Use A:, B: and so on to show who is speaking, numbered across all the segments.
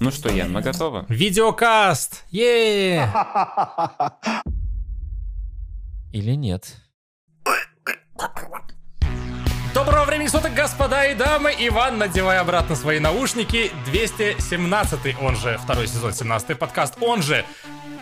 A: Ну что, Ян, мы готовы?
B: Видеокаст! е Или нет? Доброго времени суток, господа и дамы! Иван, надевай обратно свои наушники. 217 он же второй сезон, 17 подкаст, он же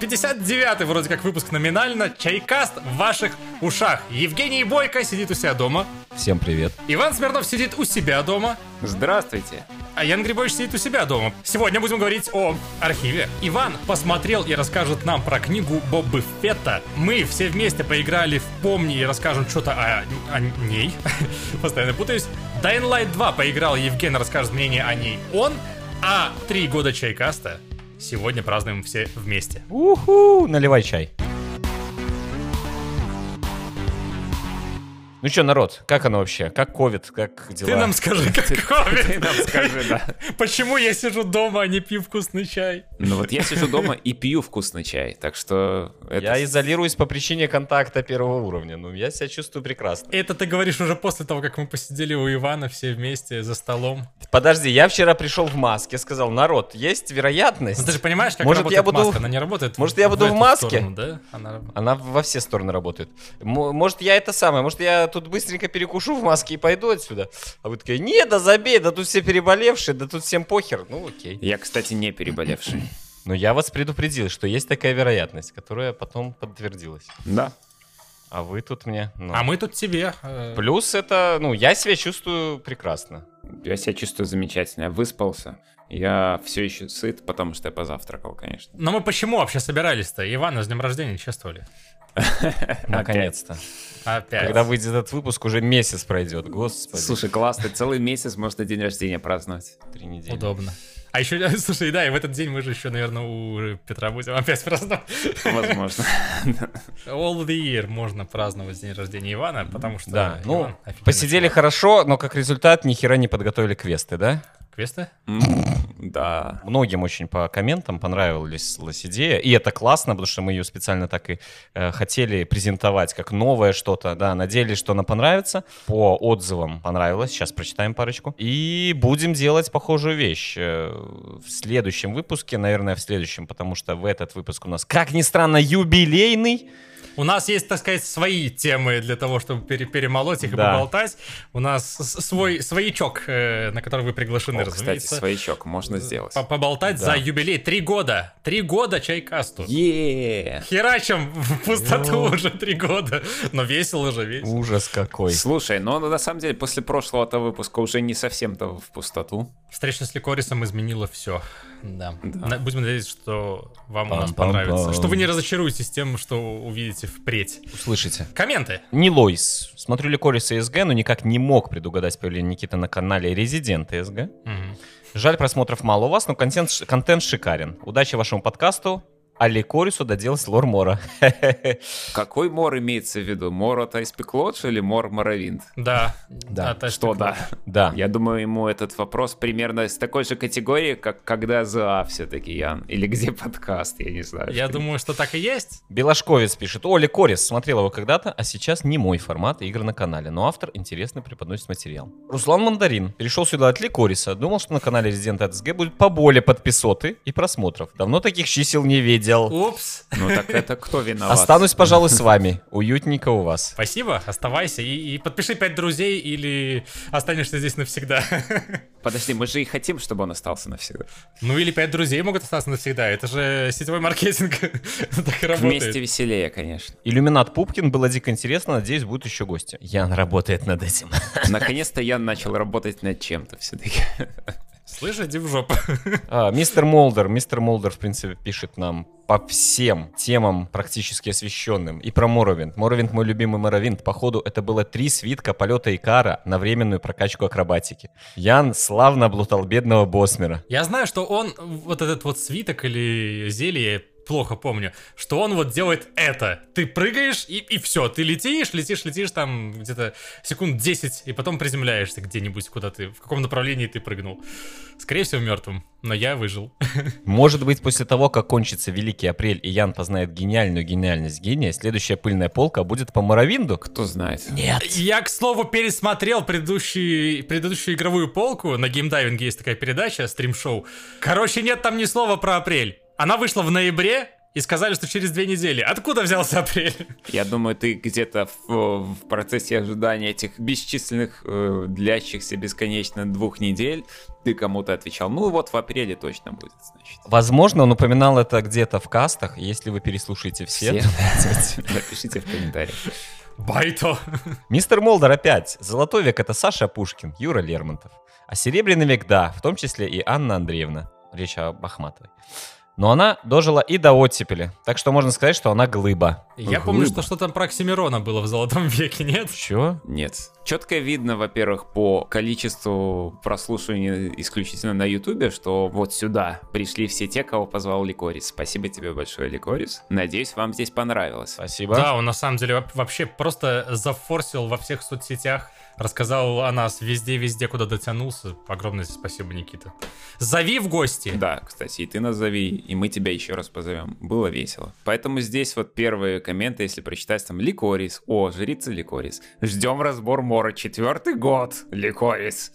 B: 59-й вроде как выпуск номинально. Чайкаст в ваших ушах. Евгений Бойко сидит у себя дома.
C: Всем привет.
B: Иван Смирнов сидит у себя дома.
A: Здравствуйте.
B: А Ян Грибович сидит у себя дома. Сегодня будем говорить о архиве. Иван посмотрел и расскажет нам про книгу Бобы Фетта. Мы все вместе поиграли в «Помни» и расскажем что-то о, о ней. Постоянно путаюсь. Dying Light 2 поиграл, Евген расскажет мнение о ней. Он, а три года чайкаста сегодня празднуем все вместе.
C: Уху, наливай чай. Ну что, народ, как оно вообще? Как ковид? Как дела?
B: Ты нам скажи, как ковид.
A: Ты нам скажи, да.
B: Почему я сижу дома, а не пью вкусный чай?
A: Ну вот я сижу дома и пью вкусный чай, так что... Это...
C: Я изолируюсь по причине контакта первого уровня. Ну, я себя чувствую прекрасно.
B: Это ты говоришь уже после того, как мы посидели у Ивана все вместе за столом.
C: Подожди, я вчера пришел в маске, сказал, народ, есть вероятность.
B: Ну ты же понимаешь, как
C: Может,
B: работает
C: я буду...
B: маска? Она не работает
C: Может, я буду в,
B: эту
C: маске?
B: сторону, да? Она...
C: Она во все стороны работает. М- может, я это самое, может, я тут быстренько перекушу в маске и пойду отсюда. А вы такая, не, да забей, да тут все переболевшие, да тут всем похер. Ну, окей.
A: Я, кстати, не переболевший.
C: Но я вас предупредил, что есть такая вероятность, которая потом подтвердилась.
A: Да.
C: А вы тут мне... ну.
B: А мы тут тебе. э,
C: Плюс это, ну, я себя чувствую прекрасно.
A: Я себя чувствую замечательно. Я выспался. Я все еще сыт, потому что я позавтракал, конечно.
B: Но мы почему вообще собирались-то? Ивана с днем рождения чествовали.
C: Наконец-то.
B: Опять.
C: Когда выйдет этот выпуск, уже месяц пройдет, господи.
A: Слушай, классно. Целый месяц можно день рождения праздновать.
C: Три недели.
B: Удобно. А еще, слушай, да, и в этот день мы же еще, наверное, у Петра будем опять праздновать.
A: Возможно.
B: All the year можно праздновать день рождения Ивана, потому что
C: Да, ну,
B: Иван офигенный
C: посидели
B: чувак.
C: хорошо, но как результат ни хера не подготовили квесты, да?
B: Квесты?
A: Да.
C: Многим очень по комментам понравилась лась идея, и это классно, потому что мы ее специально так и э, хотели презентовать как новое что-то, да, надеялись, что она понравится. По отзывам понравилось, сейчас прочитаем парочку. И будем делать похожую вещь э, в следующем выпуске, наверное, в следующем, потому что в этот выпуск у нас, как ни странно, юбилейный.
B: У нас есть, так сказать, свои темы для того, чтобы пере- перемолоть их и
C: Да.
B: поболтать. У нас свой своячок, э, на который вы приглашены,
A: О, кстати,
B: разумеется.
A: своячок можно сделать.
B: По- Поболтать
C: Да.
B: за юбилей. Три года. Три года чайкасту.
A: Е
B: Херачим в пустоту уже три года. Но весело же, весело.
C: Ужас какой.
A: Слушай, но на самом деле после прошлого-то выпуска уже не совсем-то в пустоту.
B: Встреча с Ликорисом изменила все. Да.
A: Да.
B: Будем надеяться, что вам у нас понравится. Что вы не разочаруетесь тем, что увидите впредь.
C: Услышите.
B: Комменты.
C: Не Лойс. Смотрю Ликорис и СГ, но никак не мог предугадать появление Никиты на канале Резидент СГ.
B: Мгм.
C: Жаль, просмотров мало у вас, но контент, контент шикарен. Удачи вашему подкасту. А Ликорису доделать лор Мора.
A: Какой мор имеется в виду? Мор от Lodge или мор Моровинт?
B: Да.
C: Да.
B: От
A: Что да?
C: Да.
A: Я думаю, ему этот вопрос примерно из такой же категории, как когда ЗА все-таки, Ян. Или где подкаст, я не знаю.
B: Я думаю, что так и есть.
C: Белошковец пишет. О, Ликорис. Смотрел его когда-то, а сейчас не мой формат игр на канале. Но автор интересно преподносит материал. Руслан Мандарин. Перешел сюда от Ликориса. Думал, что на канале Резидент СГ будет поболее подписоты и просмотров. Давно таких чисел не видел.
B: Упс.
A: Ну так это кто виноват?
C: Останусь, пожалуй, с вами. Уютненько у вас.
B: Спасибо, оставайся и, и подпиши пять друзей или останешься здесь навсегда.
A: Подожди, мы же и хотим, чтобы он остался навсегда.
B: Ну или пять друзей могут остаться навсегда. Это же сетевой маркетинг. Так и работает.
A: Вместе веселее, конечно.
C: Иллюминат Пупкин было дико интересно. Надеюсь, будут еще гости. Ян работает над этим.
A: Наконец-то я начал работать над чем-то все-таки.
B: Слышь, иди в жопу.
C: А, мистер Молдер. Мистер Молдер, в принципе, пишет нам по всем темам практически освещенным. И про Morrowind. Morrowind мой любимый Morrowind. Походу, это было три свитка полета Икара на временную прокачку акробатики. Ян славно облутал бедного Босмера.
B: Я знаю, что он вот этот вот свиток или зелье плохо помню, что он вот делает это. Ты прыгаешь, и, и все, ты летишь, летишь, летишь там где-то секунд 10, и потом приземляешься где-нибудь, куда ты, в каком направлении ты прыгнул. Скорее всего, мертвым, но я выжил.
C: Может быть, после того, как кончится Великий Апрель, и Ян познает гениальную гениальность гения, следующая пыльная полка будет по Моровинду?
A: Кто знает.
C: Нет.
B: Я, к слову, пересмотрел предыдущий, предыдущую игровую полку. На геймдайвинге есть такая передача, стрим-шоу. Короче, нет там ни слова про апрель. Она вышла в ноябре, и сказали, что через две недели. Откуда взялся апрель?
A: Я думаю, ты где-то в, в процессе ожидания этих бесчисленных, э, длящихся бесконечно двух недель, ты кому-то отвечал, ну вот в апреле точно будет, значит.
C: Возможно, он упоминал это где-то в кастах. Если вы переслушаете все,
A: Все, напишите в комментариях.
B: Байто.
C: Мистер Молдер опять. Золотой век — это Саша Пушкин, Юра Лермонтов. А серебряный век — да, в том числе и Анна Андреевна. Речь об Ахматовой. Но она дожила и до оттепели. Так что можно сказать, что она глыба.
B: Я помню, что что там про Оксимирона было в Золотом веке, нет?
C: Чё?
A: Нет. Четко видно, во-первых, по количеству прослушиваний исключительно на Ютубе, что вот сюда пришли все те, кого позвал Ликорис. Спасибо тебе большое, Ликорис. Надеюсь, вам здесь понравилось.
C: Спасибо.
B: Да, он на самом деле вообще просто зафорсил во всех соцсетях, рассказал о нас везде-везде, куда дотянулся. Огромное спасибо, Никита. Зови в гости.
A: Да, кстати, и ты нас зови, и мы тебя еще раз позовем. Было весело. Поэтому здесь вот первые комменты, если прочитать, там Ликорис. О, жрица Ликорис. Ждем разбор Мора. Четвертый год. Ликорис.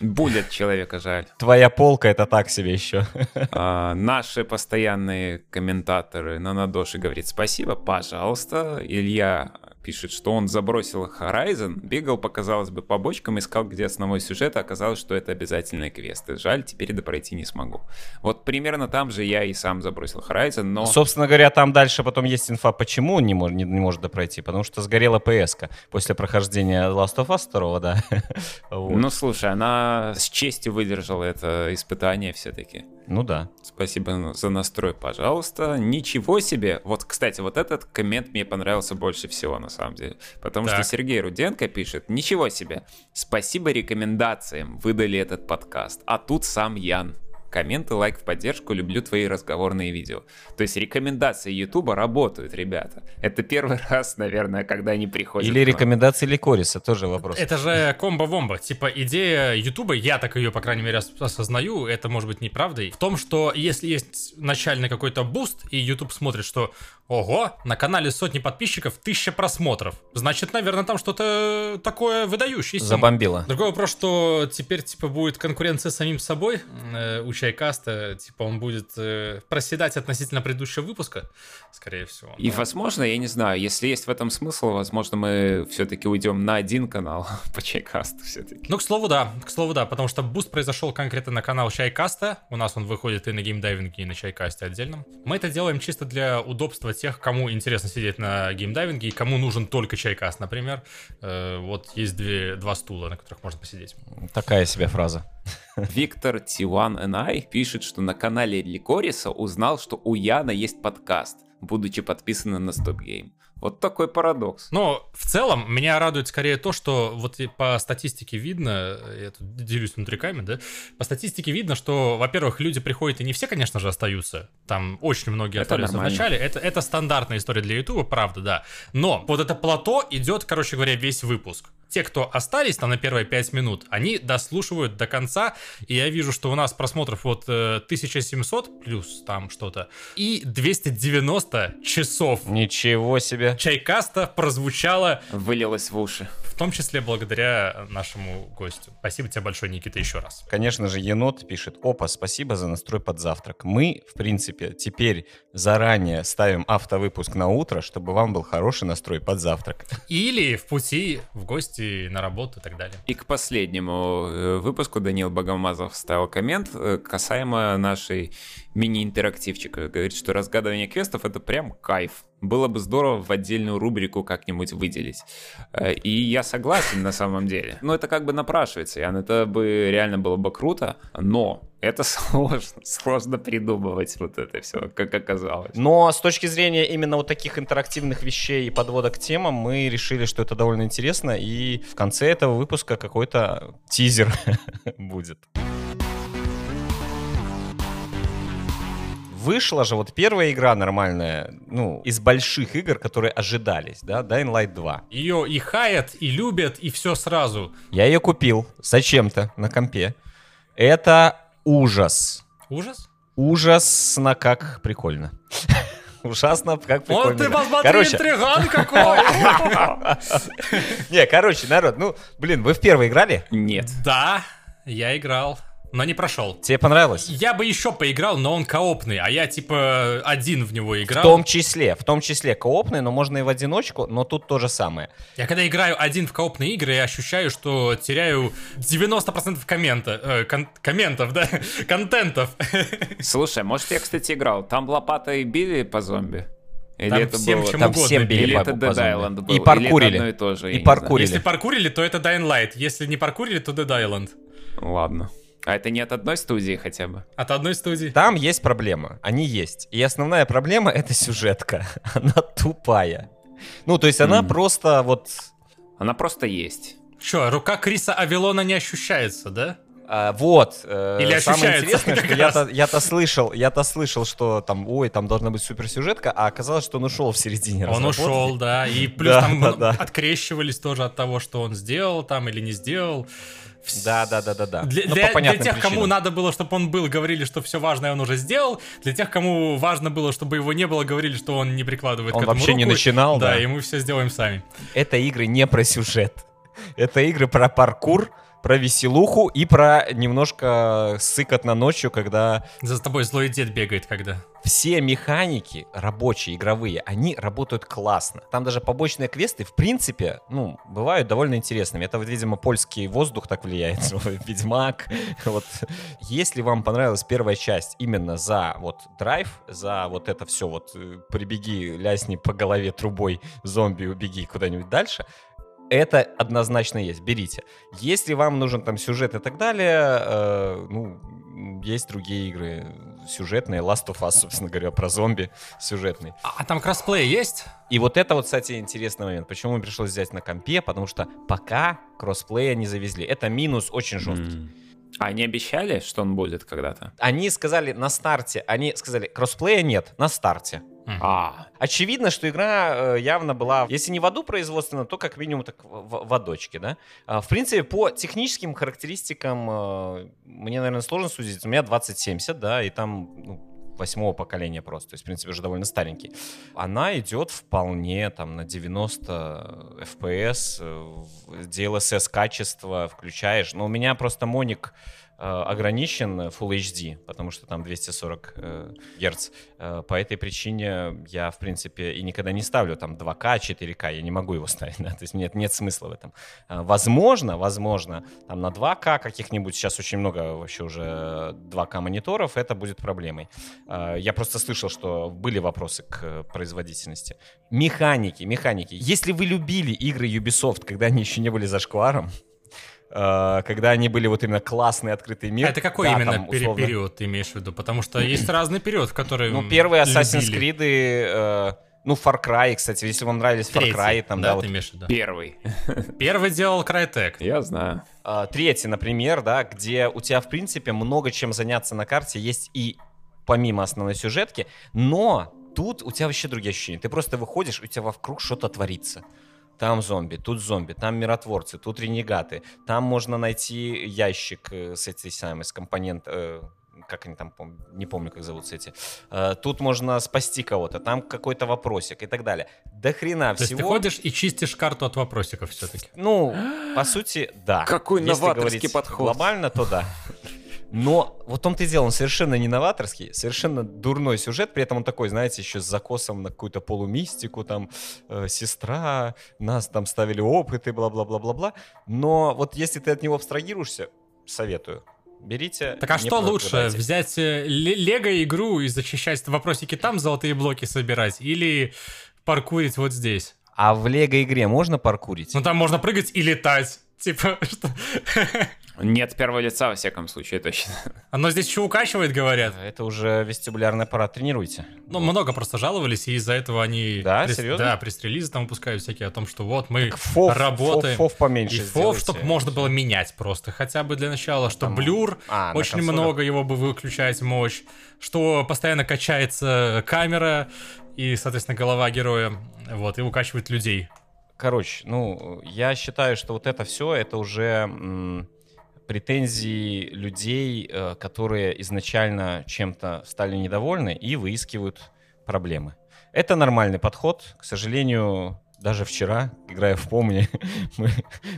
A: Будет человека жаль.
C: Твоя полка — это так себе еще.
A: А, наши постоянные комментаторы на Надоши говорит спасибо, пожалуйста. Илья пишет, что он забросил Horizon, бегал по, казалось бы, побочкам, искал, где основной сюжет, а оказалось, что это обязательные квесты. Жаль, теперь допройти не смогу. Вот примерно там же я и сам забросил Horizon, но...
C: Собственно говоря, там дальше потом есть инфа, почему он не, мож- не, не может допройти. Потому что сгорела ps после прохождения Last of Us 2, да. Вот.
A: Ну, слушай, она с честью выдержала это испытание все-таки.
C: Ну да.
A: Спасибо за настрой, пожалуйста. Ничего себе. Вот, кстати, вот этот коммент мне понравился больше всего, на самом деле. Потому
B: Так.
A: что Сергей Руденко пишет, ничего себе. Спасибо рекомендациям, выдали этот подкаст. А тут сам Ян. Комменты, лайк в поддержку, люблю твои разговорные видео. То есть рекомендации Ютуба работают, ребята. Это первый раз, наверное, когда они приходят.
C: Или рекомендации Ликориса, тоже вопрос.
B: Это же combo-wombo. Типа идея Ютуба, я так ее, по крайней мере, ос- осознаю, это может быть неправдой, в том, что если есть начальный какой-то буст, и YouTube смотрит, что ого, на канале сотни подписчиков, тысяча просмотров, значит, наверное, там что-то такое выдающееся.
C: Забомбило.
B: Другой вопрос, что теперь, типа, будет конкуренция с самим собой э, у Чайкаста, типа, он будет э, проседать относительно предыдущего выпуска, скорее всего.
A: И,
B: Но-
A: возможно, я не знаю, если есть в этом смысл, возможно, мы все-таки уйдем на один канал по чайкасту все-таки.
B: Ну, к слову, да, к слову, да, потому что буст произошел конкретно на канал Чайкаста. У нас он выходит и на геймдайвинге, и на Чайкасте отдельно. Мы это делаем чисто для удобства тех, кому интересно сидеть на геймдайвинге и кому нужен только Чайкаст, например. Э, вот есть две, два стула, на которых можно посидеть.
C: Такая себе фраза.
A: Виктор T1NI пишет, что на канале Ликориса узнал, что у Яна есть подкаст, будучи подписанным на Stop Game. Вот такой парадокс.
B: Но в целом меня радует скорее то, что вот по статистике видно, я тут делюсь внутриками, да, по статистике видно, что, во-первых, люди приходят, и не все, конечно же, остаются. Там очень многие
A: Это
B: остались в начале. Это, это стандартная история для Ютуба, правда, да. Но вот это плато идет, короче говоря, весь выпуск. Те, кто остались там на первые 5 минут, они дослушивают до конца, и я вижу, что у нас просмотров вот э, 1700 плюс там что-то, и 290 часов
C: Ничего себе.
B: Чайкаста прозвучало
A: Вылилось в уши.
B: в том числе благодаря нашему гостю. Спасибо тебе большое, Никита, еще раз.
C: Конечно же, енот пишет, опа, спасибо за настрой под завтрак. Мы, в принципе, теперь заранее ставим автовыпуск на утро, чтобы вам был хороший настрой под завтрак.
B: Или в пути, в гости, на работу и так далее.
A: И к последнему э, выпуску Даниил Богомазов вставил коммент э, касаемо нашей мини-интерактивчика. Говорит, что разгадывание квестов это прям кайф. Было бы здорово в отдельную рубрику как-нибудь выделить. Э, И я согласен на самом деле. Но это как бы напрашивается, Ян. Это бы реально было бы круто, но это сложно, сложно придумывать вот это все, как оказалось.
C: Но с точки зрения именно вот таких интерактивных вещей и подводок к темам, мы решили, что это довольно интересно, и в конце этого выпуска какой-то тизер будет. Вышла же вот первая игра нормальная, ну, из больших игр, которые ожидались, да, Dying Light 2.
B: Ее и хаят, и любят, и все сразу.
C: Я ее купил зачем-то на компе. Это ужас.
B: Ужас?
C: Ужасно как прикольно. Ужасно, как прикольно.
B: Вот ты посмотри,
C: Короче,
B: интриган какой!
C: не, короче, народ, ну, блин, вы в первый играли?
A: Нет.
B: Да, я играл, но не прошел.
C: Тебе понравилось?
B: Я бы еще поиграл, но он коопный, а я типа один в него
C: В
B: играл.
C: том числе, в том числе коопный, но можно и в одиночку, но тут то же самое.
B: Я когда играю один в коопные игры, я ощущаю, что теряю 90% коммента, э, кон- комментов, да, контентов.
A: Слушай, может, я, кстати, играл. Там лопатой били по зомби? Или
B: Там
A: это
B: всем
A: было...
B: чем
C: Там
B: угодно
C: всем били
A: Или
C: по-
A: это
C: по
A: Dead. Island был?
C: И паркурили.
A: Или это одно и то же,
C: И паркурили.
B: Если паркурили, то это Dying Light. Если не паркурили, то Dead Island.
A: Ладно. А это не от одной студии хотя бы?
B: От одной студии.
C: Там есть проблемы, они есть. И основная проблема — это сюжетка. Она тупая. Ну, то есть она
A: Мгм.
C: просто вот...
A: Она просто есть.
B: Че, рука Криса Авилона не ощущается, да?
C: а, вот. э,
B: Или
C: самое интересное, что я-то, я-то слышал, я-то слышал, что там, ой, там должна быть суперсюжетка, а оказалось, что он ушел в середине
B: Он ушел, да. И плюс
C: Да,
B: там
C: да, да.
B: открещивались тоже от того, что он сделал там или не сделал.
C: Да, да, да, да, да.
B: Для,
C: Ну,
B: для- для тех, кому
C: причинам.
B: надо было, чтобы он был, говорили, что все важное он уже сделал. Для тех, кому важно было, чтобы его не было, говорили, что он не прикладывает
C: Он
B: к этому
C: вообще не
B: руку.
C: начинал, да.
B: Да, и мы все сделаем сами.
C: Это игры не про сюжет. Это игры про паркур, про веселуху и про немножко сыкотно ночью, когда
B: За тобой злой дед бегает, когда.
C: все механики рабочие, игровые, они работают классно. Там даже побочные квесты, в принципе, ну, бывают довольно интересными. Это, видимо, польский воздух так влияет, Ведьмак. Вот. Если вам понравилась первая часть именно за вот драйв, за вот это все вот э, прибеги, лясни по голове трубой зомби, убеги куда-нибудь дальше, это однозначно есть, берите. Если вам нужен там сюжет и так далее, э, ну, есть другие игры сюжетные, Last of Us, собственно говоря, про зомби сюжетный.
B: А, а там кроссплей есть?
C: И вот это вот, кстати, интересный момент. Почему мне пришлось взять на компе? Потому что пока кроссплея не завезли. Это минус очень жесткий.
A: М. А они обещали, что он будет когда-то?
C: Они сказали на старте, они сказали, кроссплея нет, на старте.
A: А,
C: Очевидно, что игра э, явно была, если не в аду производственна, то как минимум так в, в адочке, да. А, в принципе, по техническим характеристикам э, мне, наверное, сложно судить. У меня 2070, да, и там ну, восьмого поколения просто, то есть, в принципе, уже довольно старенький. Она идет вполне там на 90 FPS, DLSS качество включаешь, но у меня просто моник ограничен Full HD, потому что там 240 э, Гц. Э, По этой причине я, в принципе, и никогда не ставлю там 2К, 4К, я не могу его ставить, да, то есть нет, нет смысла в этом. Э, Возможно, возможно, там на 2К каких-нибудь, сейчас очень много вообще уже 2К мониторов, это будет проблемой. Э, Я просто слышал, что были вопросы к э, производительности. Механики, механики. Если вы любили игры Ubisoft, когда они еще не были зашкваром, э, когда они были вот именно классный открытый мир.
B: А это какой
C: да,
B: именно
C: там, условно,
B: период ты имеешь в виду? Потому что есть разный период, в который
C: Ну, первые Assassin's. Creed, э, ну, Far Cry, кстати, если вам нравились Far
B: Третий,
C: Cry, там, да,
B: да,
C: вот
B: ты имеешь в виду?
A: первый.
B: Первый делал Crytek.
A: Я знаю.
C: А, Третий, например, да, где у тебя, в принципе, много чем заняться на карте, есть и помимо основной сюжетки, но тут у тебя вообще другие ощущения. Ты просто выходишь, у тебя вокруг что-то творится. Там зомби, тут зомби, там миротворцы, тут ренегаты. Там можно найти ящик э, с этой самой, с компонент... э, как они там, пом- не помню, как зовутся эти. Э, Тут можно спасти кого-то, там какой-то вопросик и так далее. До хрена
B: То есть ты
C: всего.
B: ходишь и чистишь карту от вопросиков все-таки.
C: Ну, по сути, да.
A: Какой
C: Если
A: новаторский подход.
C: Глобально, то да. Но вот в том-то и дело, он совершенно не новаторский, совершенно дурной сюжет, при этом он такой, знаете, еще с закосом на какую-то полумистику, там, э, сестра, нас там ставили опыты, бла-бла-бла-бла-бла. Но вот если ты от него абстрагируешься, советую. Берите.
B: Так а что лучше, взять э, ле- лего-игру и зачищать вопросики там, золотые блоки собирать, или паркурить вот здесь?
C: А в лего-игре можно паркурить?
B: Ну там можно прыгать и летать. Типа, что?
A: Не от первого лица, во всяком случае, точно.
B: Оно здесь еще укачивает, говорят.
C: Это уже вестибулярный аппарат, тренируйте.
B: Ну, много просто жаловались, и из-за этого они...
C: Да,
B: пресс-
C: серьезно?
B: Да, пресс-релизы там выпускают всякие о том, что вот мы
C: Фов,
B: работаем.
C: фов, фов поменьше
B: и фов, чтобы можно было менять просто, хотя бы для начала, что
C: Там-
B: блюр,
C: А,
B: очень много его бы выключать мощь, что постоянно качается камера и, соответственно, голова героя, вот, и укачивает людей.
C: Короче, ну, я считаю, что вот это все, это уже м, претензии людей, э, которые изначально чем-то стали недовольны и выискивают проблемы. Это нормальный подход. К сожалению, даже вчера, играя в «Помни», мы,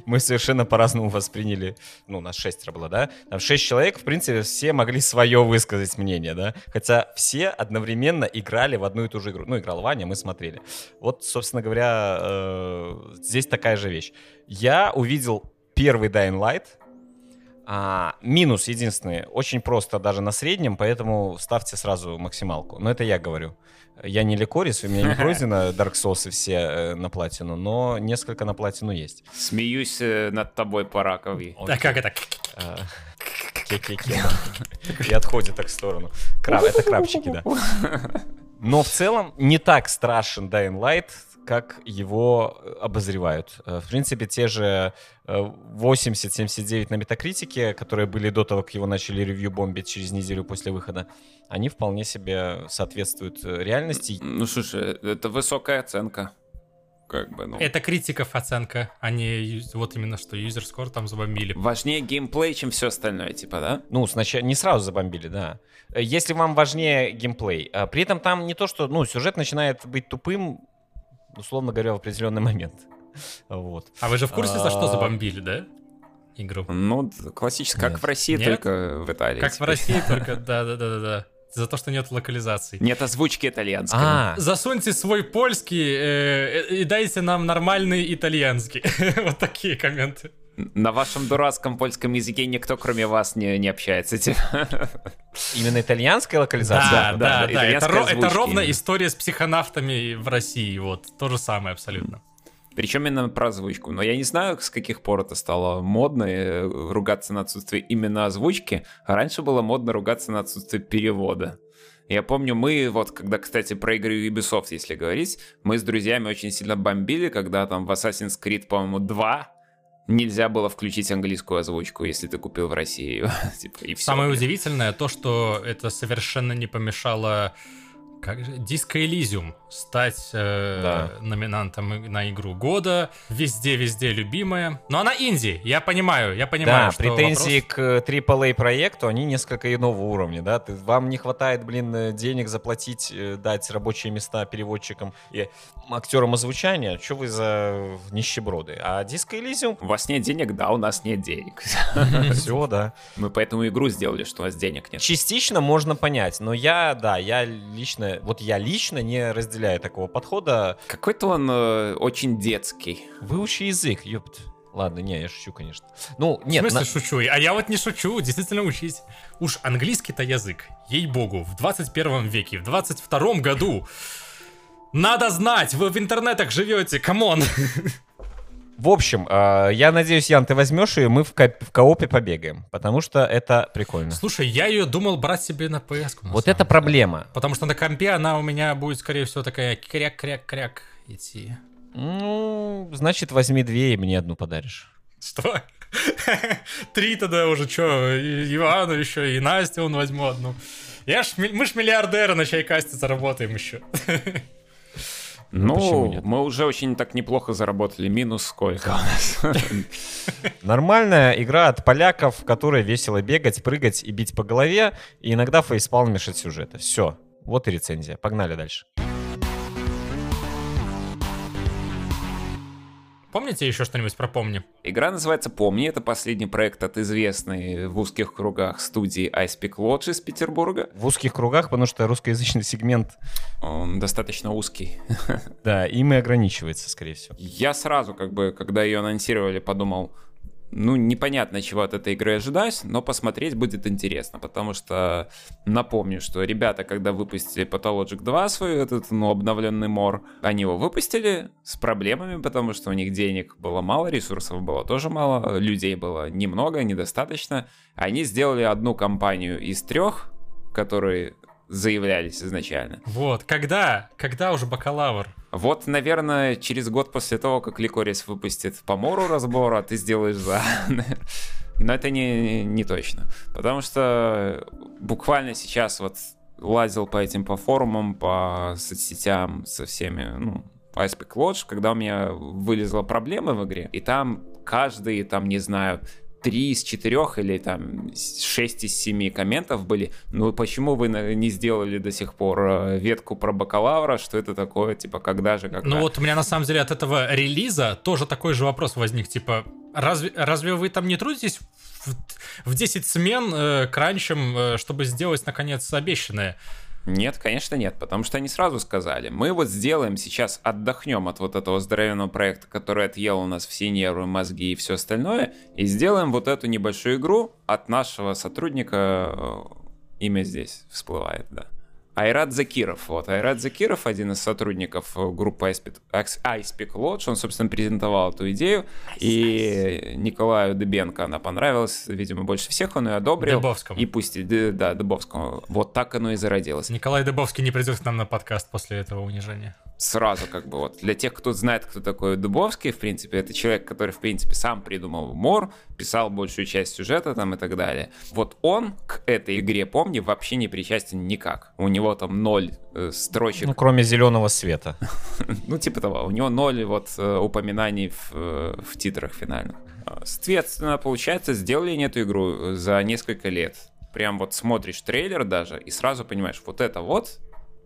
C: мы совершенно по-разному восприняли, ну, нас шестеро было, да? Там шесть человек, в принципе, все могли свое высказать мнение, да? Хотя все одновременно играли в одну и ту же игру. Ну, играл Ваня, мы смотрели. Вот, собственно говоря, э, здесь такая же вещь. Я увидел первый Dying Light, а, минус единственный, очень просто даже на среднем, поэтому ставьте сразу максималку. Но это я говорю. Я не Ликорис, у меня не пройдено Dark Souls и все э, на платину, но несколько на платину есть.
A: Смеюсь э, над тобой по ракови.
B: А как это?
C: Ке-ке-ке. И отходит так в сторону. Краб, это крабчики, да. Но в целом не так страшен Dying Light, как его э, обозревают. Э, В принципе, те же э, 80-79 на метакритике, которые были до того, как его начали ревью бомбить через неделю после выхода, они вполне себе соответствуют э, реальности.
A: Ну, слушай, это высокая оценка. Как бы, ну...
B: Это критиков оценка, а не вот именно что юзер скор там забомбили.
A: Важнее геймплей, чем все остальное, типа, да?
C: Ну, сначала не сразу забомбили, да. Э, Если вам важнее геймплей, а при этом там не то, что, ну, сюжет начинает быть тупым, условно говоря, в определенный момент. Вот.
B: А вы же в курсе, за что
C: А.
B: забомбили, да? Игру.
A: Ну, классически, как в России, только в Италии.
B: Как в. России, только да-да-да-да. За то, что нет локализации.
A: Нет озвучки итальянской.
C: А,
B: Засуньте свой польский э, и дайте нам нормальный итальянский. Вот такие комменты.
A: На вашем дурацком польском языке никто, кроме вас, не, не общается. типа.
C: именно итальянская локализация?
B: Да,
A: да,
B: да,
A: да,
B: да. Это, это ровно история с психонавтами в России. Вот, то же самое абсолютно.
A: Причем именно про озвучку. Но я не знаю, с каких пор это стало модно э, ругаться на отсутствие именно озвучки. Раньше было модно ругаться на отсутствие перевода. Я помню, мы, вот, когда, кстати, про игры Ubisoft, если говорить, мы с друзьями очень сильно бомбили, когда там в Assassin's Creed, по-моему, 2 нельзя было включить английскую озвучку, если ты купил в России. Типа.
B: Самое удивительное то, что это совершенно не помешало как же, Disco Elysium стать э,
C: Да.
B: номинантом на игру года. Везде-везде любимая. Но она инди, я понимаю, я понимаю,
C: Да,
B: что
C: претензии
B: вопрос-
C: к AAA проекту, они несколько иного уровня, да, Ты- вам не хватает, блин, э, денег заплатить, э, дать рабочие места переводчикам и актерам озвучания, что вы за нищеброды? А Disco Elysium,
A: У вас нет денег? Да, у нас нет денег.
C: все, да.
A: Мы поэтому игру сделали, что у нас денег нет.
C: Частично можно понять, но я, да, я лично, вот я лично не разделяю такого подхода.
A: Какой-то он э, очень детский.
C: Выучи язык, ёпт. Ладно, не, я шучу, конечно. Ну,
B: В
C: нет,
B: смысле
C: на-
B: шучу? А я вот не шучу, действительно учись. Уж английский-то язык, ей-богу, в 21 веке, в 22 году. Надо знать, вы в интернетах живете, come on.
C: В общем, э, я надеюсь, Ян, ты возьмешь ее, мы в, ко- в коопе побегаем, потому что это прикольно.
B: Слушай, я ее думал брать себе на PS.
C: Вот это
B: деле.
C: проблема.
B: Потому что на компе она у меня будет, скорее всего, такая кряк-кряк-кряк идти.
C: Ну, значит, возьми две и мне одну подаришь.
B: Что? Три тогда уже, что, Ивану еще, и Настю он возьму одну. Я ж, мы ж миллиардеры на чайкасте заработаем еще.
A: Ну,
C: нет?
A: мы уже очень так неплохо заработали. Минус сколько у нас?
C: Нормальная игра от поляков, в которой весело бегать, прыгать и бить по голове, и иногда фейспалм мешать сюжета. Все. Вот и рецензия. Погнали дальше.
B: Помните еще что-нибудь про «Помни»?
A: Игра называется «Помни». Это последний проект от известной в узких кругах студии iSpeak Lodge из Петербурга.
C: В узких кругах, потому что русскоязычный сегмент,
A: Он достаточно узкий.
C: да, им и ограничивается, скорее всего.
A: Я сразу, как бы, когда ее анонсировали, подумал, ну, непонятно, чего от этой игры ожидать, но посмотреть будет интересно, потому что напомню, что ребята, когда выпустили Pathologic 2 свой этот, ну, обновленный мор, они его выпустили с проблемами, потому что у них денег было мало, ресурсов было тоже мало, людей было немного, недостаточно. Они сделали одну компанию из трех, которые заявлялись изначально.
B: Вот, когда? Когда уже бакалавр?
A: Вот, наверное, через год после того, как Ликорис выпустит по мору разбора, ты сделаешь за. Но это не, не точно. Потому что буквально сейчас вот лазил по этим по форумам, по соцсетям со всеми, ну, Aspect Lodge, когда у меня вылезла проблема в игре, и там каждый, там, не знаю, три из четырех или там шесть из семи комментов были, ну почему вы не сделали до сих пор э, ветку про бакалавра, что это такое, типа когда же, как
B: Ну вот у меня на самом деле от этого релиза тоже такой же вопрос возник, типа разве, разве вы там не трудитесь в, в 10 смен э, кранчем, э, чтобы сделать наконец обещанное?
A: Нет, конечно нет, потому что они сразу сказали, мы вот сделаем сейчас, отдохнем от вот этого здоровенного проекта, который отъел у нас все нервы, мозги и все остальное, и сделаем вот эту небольшую игру от нашего сотрудника, э, имя здесь всплывает, да. Айрат Закиров. Вот, Айрат Закиров, один из сотрудников группы iSpeak Lodge, он, собственно, презентовал эту идею, и Николаю Дебенко она понравилась, видимо, больше всех, он ее одобрил.
B: Дыбовскому.
A: И пусть, да, Дыбовскому. Вот так оно и зародилось.
B: Николай Дыбовский не придет к нам на подкаст после этого унижения
A: сразу как бы вот для тех, кто знает, кто такой Дубовский, в принципе, это человек, который, в принципе, сам придумал мор, писал большую часть сюжета там и так далее. Вот он к этой игре, помни, вообще не причастен никак. У него там ноль э, строчек.
C: Ну, кроме зеленого света.
A: ну, типа того. У него ноль вот э, упоминаний в, э, в титрах финальных. Соответственно, получается, сделали они эту игру за несколько лет. Прям вот смотришь трейлер даже и сразу понимаешь, вот это вот,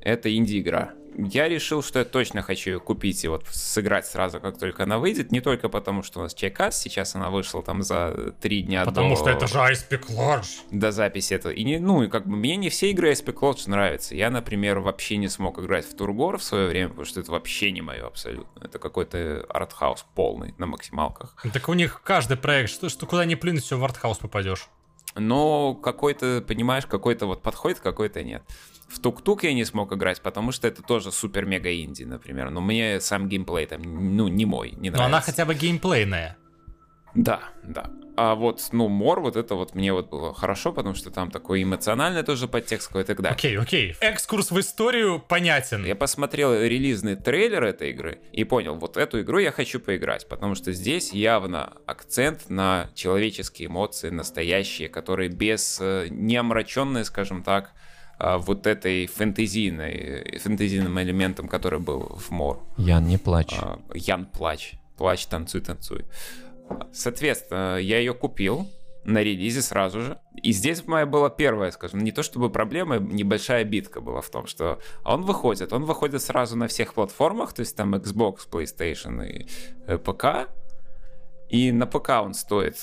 A: это инди-игра я решил, что я точно хочу ее купить и вот сыграть сразу, как только она выйдет. Не только потому, что у нас чайкас, сейчас она вышла там за три дня
B: потому
A: до...
B: что это же Icepeak Lodge.
A: До записи этого. И не, ну, и как бы мне не все игры Icepeak Lodge нравятся. Я, например, вообще не смог играть в Тургор в свое время, потому что это вообще не мое абсолютно. Это какой-то артхаус полный на максималках.
B: Так у них каждый проект, что, что куда ни плюнуть, все в артхаус попадешь.
A: Но какой-то, понимаешь, какой-то вот подходит, какой-то нет. В Тук-Тук я не смог играть, потому что это тоже супер-мега-инди, например. Но мне сам геймплей там, ну, не мой, не нравится.
B: Но она хотя бы геймплейная.
A: Да, да. А вот, ну, Мор, вот это вот мне вот было хорошо, потому что там такой эмоциональный тоже подтекст какой-то и так далее.
B: Окей, окей. Экскурс в историю понятен.
A: Я посмотрел релизный трейлер этой игры и понял, вот эту игру я хочу поиграть, потому что здесь явно акцент на человеческие эмоции, настоящие, которые без, э, не омраченные, скажем так, вот этой фэнтезийной, фэнтезийным элементом, который был в Мор.
C: Ян, не плачь.
A: А, Ян, плачь. Плачь, танцуй, танцуй. Соответственно, я ее купил на релизе сразу же. И здесь моя была первая, скажем, не то чтобы проблема, небольшая битка была в том, что он выходит, он выходит сразу на всех платформах, то есть там Xbox, PlayStation и э, ПК. И на ПК он стоит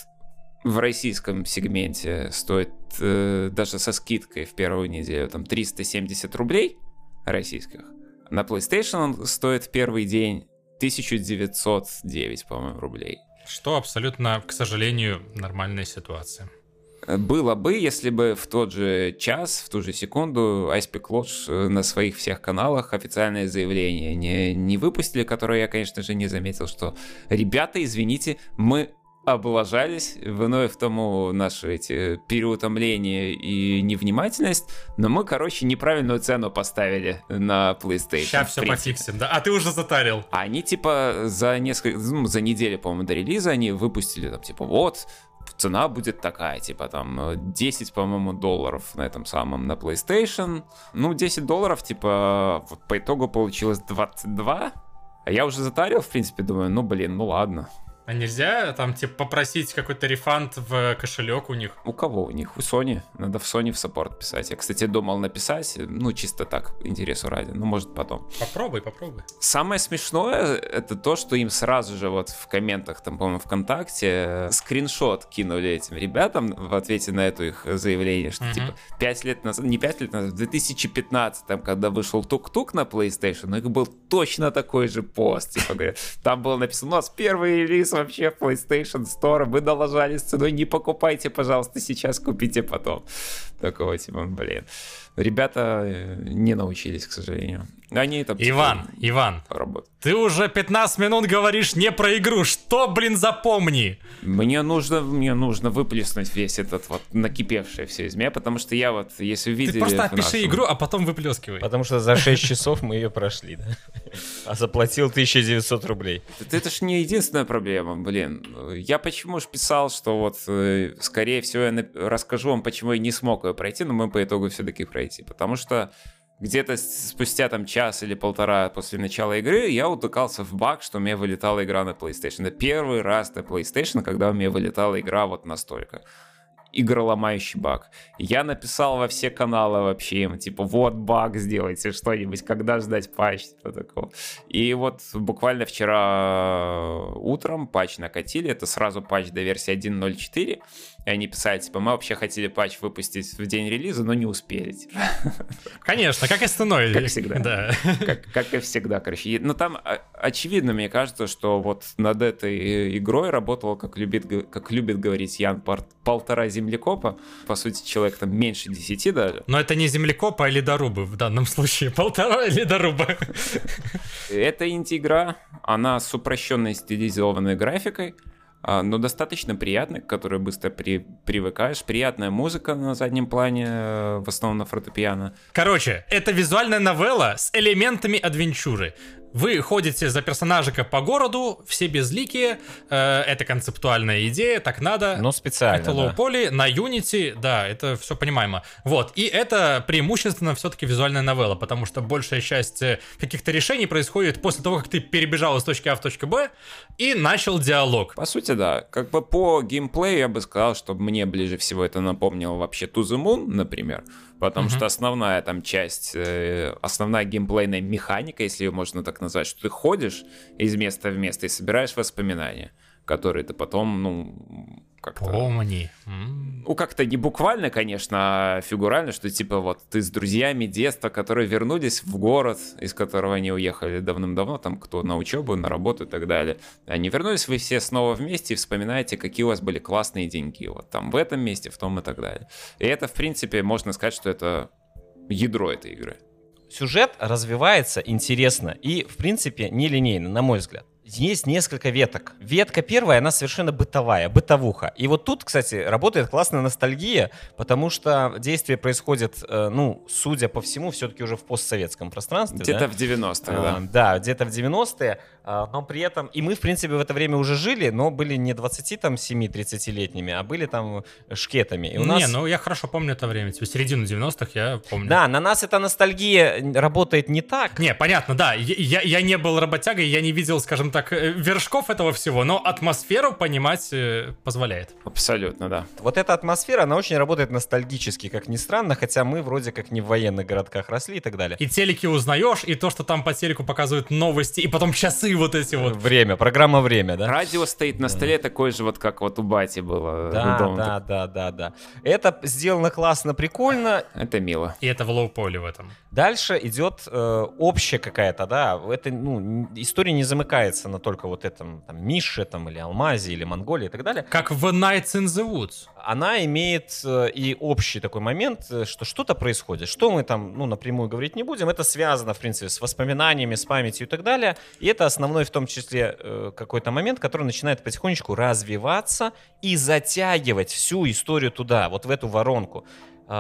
A: в российском сегменте стоит э, даже со скидкой в первую неделю там 370 рублей российских. На PlayStation он стоит в первый день 1909, по-моему, рублей.
B: Что абсолютно, к сожалению, нормальная ситуация.
A: Было бы, если бы в тот же час, в ту же секунду Icepeak Lodge э, на своих всех каналах официальное заявление не, не выпустили, которое я, конечно же, не заметил, что «Ребята, извините, мы облажались, вновь тому наши эти переутомления и невнимательность, но мы, короче, неправильную цену поставили на PlayStation.
B: Сейчас все пофиксим, да? А ты уже затарил.
A: Они, типа, за несколько, ну, за неделю, по-моему, до релиза они выпустили, там, типа, вот, цена будет такая, типа, там, 10, по-моему, долларов на этом самом, на PlayStation. Ну, 10 долларов, типа, вот по итогу получилось 22, а я уже затарил, в принципе, думаю, ну, блин, ну ладно.
B: А нельзя там, типа, попросить какой-то рефанд в кошелек у них?
A: У кого у них? У Sony. Надо в Sony в саппорт писать. Я, кстати, думал написать, ну, чисто так, интересу ради. Ну, может, потом.
B: Попробуй, попробуй.
A: Самое смешное, это то, что им сразу же вот в комментах, там, по-моему, ВКонтакте скриншот кинули этим ребятам в ответе на это их заявление, что, uh-huh. типа, 5 лет назад, не 5 лет назад, в 2015, там, когда вышел Тук-Тук на PlayStation, у них был точно такой же пост. Типа, говорят, там было написано, у нас первый релиз вообще в PlayStation Store, вы налажались ценой, не покупайте, пожалуйста, сейчас купите потом. Такого типа, блин. Ребята э, не научились, к сожалению. Они там...
B: Иван, типа, Иван, работают. ты уже 15 минут говоришь не про игру. Что, блин, запомни?
A: Мне нужно, мне нужно выплеснуть весь этот вот накипевшее все из меня, потому что я вот, если видели... Ты
B: просто опиши нашем... игру, а потом выплескивай.
C: Потому что за 6 часов мы ее прошли, да? А заплатил 1900 рублей.
A: Это ж не единственная проблема, блин. Я почему же писал, что вот, э, скорее всего, я расскажу вам, почему я не смог ее пройти, но мы по итогу все-таки пройти. Потому что где-то спустя там час или полтора после начала игры я утыкался в баг, что у меня вылетала игра на PlayStation. Это первый раз на PlayStation, когда у меня вылетала игра вот настолько игроломающий баг. Я написал во все каналы вообще им, типа, вот баг, сделайте что-нибудь, когда ждать патч, типа такого. И вот буквально вчера утром патч накатили, это сразу патч до версии 1.04, и они писали, типа, мы вообще хотели патч выпустить в день релиза, но не успели. Типа.
B: Конечно, как и стеной.
A: Как всегда. Да. Как, как и всегда, короче. Но там очевидно, мне кажется, что вот над этой игрой работал, как любит, как любит говорить Ян, полтора землекопа. По сути, человек там меньше десяти даже.
B: Но это не землекопа, а ледорубы в данном случае. Полтора ледоруба.
A: Это инди-игра, она с упрощенной стилизованной графикой. А, но достаточно приятный, к которой быстро при, привыкаешь. Приятная музыка на заднем плане, э, в основном на фортепиано.
B: Короче, это визуальная новелла с элементами адвенчуры. Вы ходите за персонажика по городу, все безликие, э, это концептуальная идея, так надо.
C: Но специально,
B: Это лоу-поли, да. на Unity, да, это все понимаемо. Вот, и это преимущественно все-таки визуальная новелла, потому что большая часть э, каких-то решений происходит после того, как ты перебежал из точки А в точку Б и начал диалог.
A: По сути, да. Как бы по геймплею я бы сказал, что мне ближе всего это напомнило вообще To The Moon, например потому mm-hmm. что основная там часть, э, основная геймплейная механика, если ее можно так назвать, что ты ходишь из места в место и собираешь воспоминания, которые ты потом, ну, как-то...
B: Помни.
A: Ну, как-то не буквально, конечно, а фигурально, что типа вот ты с друзьями детства, которые вернулись в город, из которого они уехали давным-давно, там кто на учебу, на работу и так далее. Они вернулись, вы все снова вместе и вспоминаете, какие у вас были классные деньги. Вот там в этом месте, в том и так далее. И это, в принципе, можно сказать, что это ядро этой игры.
C: Сюжет развивается интересно и, в принципе, нелинейно, на мой взгляд есть несколько веток. Ветка первая, она совершенно бытовая, бытовуха. И вот тут, кстати, работает классная ностальгия, потому что действие происходит, э, ну, судя по всему, все-таки уже в постсоветском пространстве.
A: Где-то
C: да?
A: в 90-е,
C: а, да. Да, где-то в 90-е. А, но при этом, и мы, в принципе, в это время уже жили, но были не 27-30-летними, а были там шкетами. И у
B: нас... Не, ну я хорошо помню это время, типа середину 90-х я помню.
C: Да, на нас эта ностальгия работает не так.
B: Не, понятно, да, я, я не был работягой, я не видел, скажем так, э, вершков этого всего, но атмосферу понимать э, позволяет.
A: Абсолютно, да.
C: Вот эта атмосфера, она очень работает ностальгически, как ни странно, хотя мы вроде как не в военных городках росли и так далее.
B: И телеки узнаешь, и то, что там по телеку показывают новости, и потом часы вот эти вот.
C: Время, программа «Время», да?
A: Радио стоит на столе такой же вот, как вот у Бати было.
C: Да, дома. да, да, да, да. Это сделано классно, прикольно.
A: Это мило.
B: И это в low poly в этом.
C: Дальше идет э, общая какая-то, да, это, ну, история не замыкается на только вот этом, там, Мише, там, или Алмазе, или Монголии и так далее.
B: Как в Nights in the Woods.
C: Она имеет э, и общий такой момент, э, что что-то происходит. Что мы там, ну, напрямую говорить не будем, это связано, в принципе, с воспоминаниями, с памятью и так далее. И это основной в том числе э, какой-то момент, который начинает потихонечку развиваться и затягивать всю историю туда, вот в эту воронку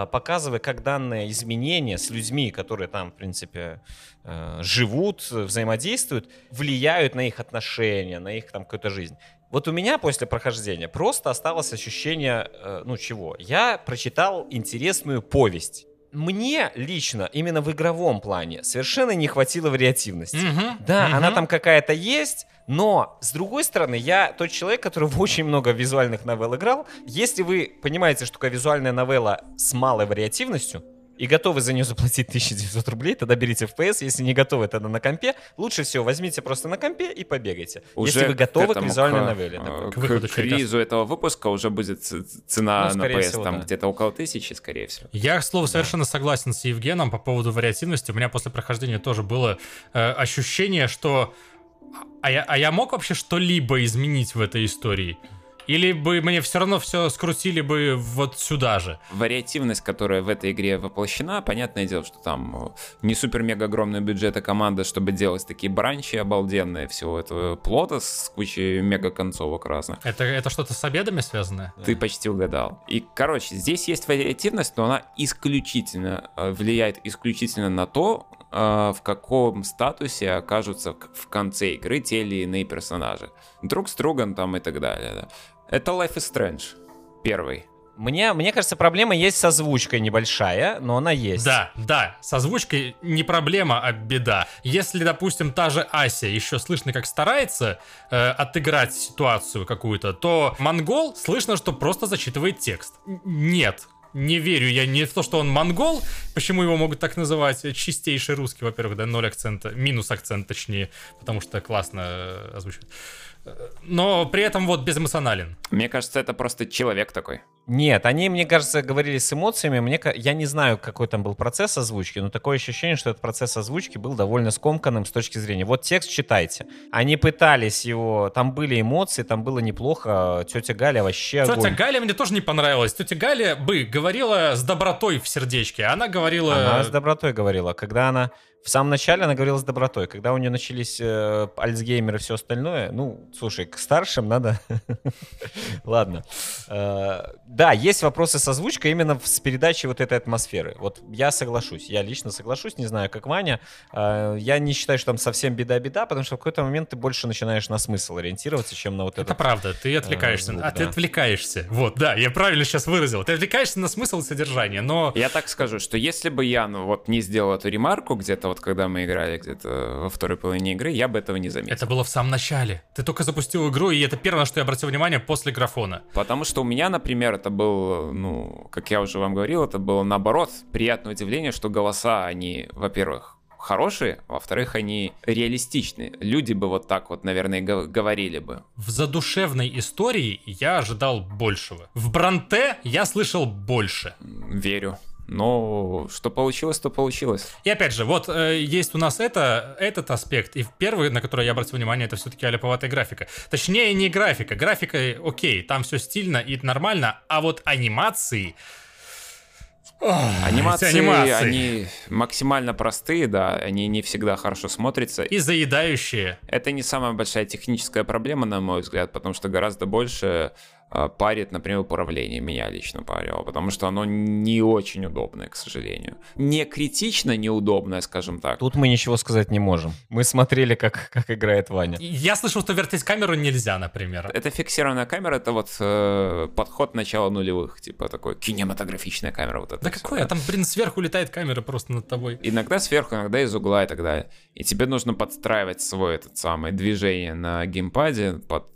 C: показывая, как данные изменения с людьми, которые там, в принципе, э, живут, взаимодействуют, влияют на их отношения, на их там какую-то жизнь. Вот у меня после прохождения просто осталось ощущение, ну чего, я прочитал интересную повесть мне лично, именно в игровом плане, совершенно не хватило вариативности. Угу, да, угу. она там какая-то есть, но, с другой стороны, я тот человек, который в очень много визуальных новелл играл. Если вы понимаете, что такая визуальная новелла с малой вариативностью, и готовы за нее заплатить 1900 рублей, тогда берите FPS. Если не готовы, тогда на компе. Лучше всего возьмите просто на компе и побегайте. Уже если вы готовы к, этому, к визуальной новелле.
A: К, к, к релизу этого выпуска уже будет цена ну, на PS всего, там да. где-то около тысячи, скорее всего.
B: Я, к слову, да. совершенно согласен с Евгеном по поводу вариативности. У меня после прохождения тоже было э, ощущение, что А я, а я мог вообще что-либо изменить в этой истории? Или бы мне все равно все скрутили бы вот сюда же?
A: Вариативность, которая в этой игре воплощена, понятное дело, что там э, не супер-мега огромный бюджет, а команда, чтобы делать такие бранчи обалденные, всего этого плота с кучей мега-концовок разных.
B: Это, это что-то с обедами связанное?
A: Ты почти угадал. И, короче, здесь есть вариативность, но она исключительно э, влияет исключительно на то, в каком статусе окажутся в конце игры те или иные персонажи. Друг Струган там и так далее. Да. Это Life is Strange. Первый.
C: Мне, мне кажется, проблема есть с озвучкой небольшая, но она есть.
B: Да, да, с озвучкой не проблема, а беда. Если, допустим, та же Ася еще слышно, как старается э, отыграть ситуацию какую-то, то монгол слышно, что просто зачитывает текст. Нет, не верю я не в то, что он монгол, почему его могут так называть, чистейший русский, во-первых, да, ноль акцента, минус акцент точнее, потому что классно э, озвучивает но при этом вот безэмоционален.
A: Мне кажется, это просто человек такой.
C: Нет, они, мне кажется, говорили с эмоциями. Мне, я не знаю, какой там был процесс озвучки, но такое ощущение, что этот процесс озвучки был довольно скомканным с точки зрения. Вот текст читайте. Они пытались его, там были эмоции, там было неплохо. Тетя Галя вообще
B: Тетя
C: огонь.
B: Галя мне тоже не понравилась. Тетя Галя бы говорила с добротой в сердечке. Она говорила...
C: Она с добротой говорила. Когда она в самом начале она говорила с добротой. Когда у нее начались э, Альцгеймер и все остальное, ну, слушай, к старшим надо... Ладно. Э, да, есть вопросы с озвучкой именно с передачей вот этой атмосферы. Вот я соглашусь, я лично соглашусь, не знаю, как Ваня. Э, я не считаю, что там совсем беда-беда, потому что в какой-то момент ты больше начинаешь на смысл ориентироваться, чем на вот это.
B: Это правда, ты отвлекаешься. Звук, а ты отвлекаешься. Вот, да, я правильно сейчас выразил. Ты отвлекаешься на смысл и содержание, но...
A: Я так скажу, что если бы я, ну, вот не сделал эту ремарку где-то вот когда мы играли где-то во второй половине игры, я бы этого не заметил.
B: Это было в самом начале. Ты только запустил игру, и это первое, на что я обратил внимание после графона.
A: Потому что у меня, например, это был, ну, как я уже вам говорил, это было наоборот приятное удивление, что голоса, они, во-первых, хорошие, во-вторых, они реалистичны. Люди бы вот так вот, наверное, говорили бы.
B: В задушевной истории я ожидал большего. В Бранте я слышал больше.
A: Верю. Но что получилось, то получилось.
B: И опять же, вот э, есть у нас это, этот аспект. И первый, на который я обратил внимание, это все-таки аляповатая графика. Точнее, не графика. Графика, окей, там все стильно и нормально, а вот анимации...
A: Анимации, анимации, они максимально простые, да, они не всегда хорошо смотрятся.
B: И заедающие.
A: Это не самая большая техническая проблема, на мой взгляд, потому что гораздо больше парит, например, управление. Меня лично парило, потому что оно не очень удобное, к сожалению. Не критично неудобное, скажем так.
C: Тут мы ничего сказать не можем. Мы смотрели, как, как играет Ваня.
B: Я слышал, что вертеть камеру нельзя, например.
A: Это фиксированная камера, это вот э, подход начала нулевых, типа такой кинематографичная камера. Вот это
B: да какое? Там, блин, сверху летает камера просто над тобой.
A: Иногда сверху, иногда из угла и так далее. И тебе нужно подстраивать свое этот самое движение на геймпаде под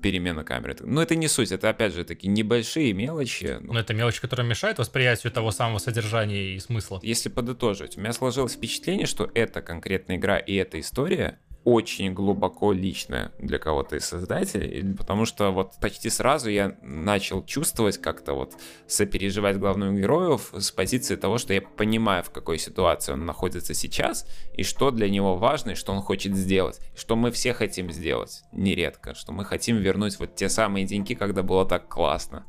A: перемена камеры. Но это не суть, это опять же такие небольшие мелочи.
B: Но это мелочь, которая мешает восприятию того самого содержания и смысла.
A: Если подытожить, у меня сложилось впечатление, что эта конкретная игра и эта история очень глубоко личное для кого-то из создателей, потому что вот почти сразу я начал чувствовать как-то вот сопереживать главных героев с позиции того, что я понимаю, в какой ситуации он находится сейчас, и что для него важно, и что он хочет сделать, что мы все хотим сделать, нередко, что мы хотим вернуть вот те самые деньги, когда было так классно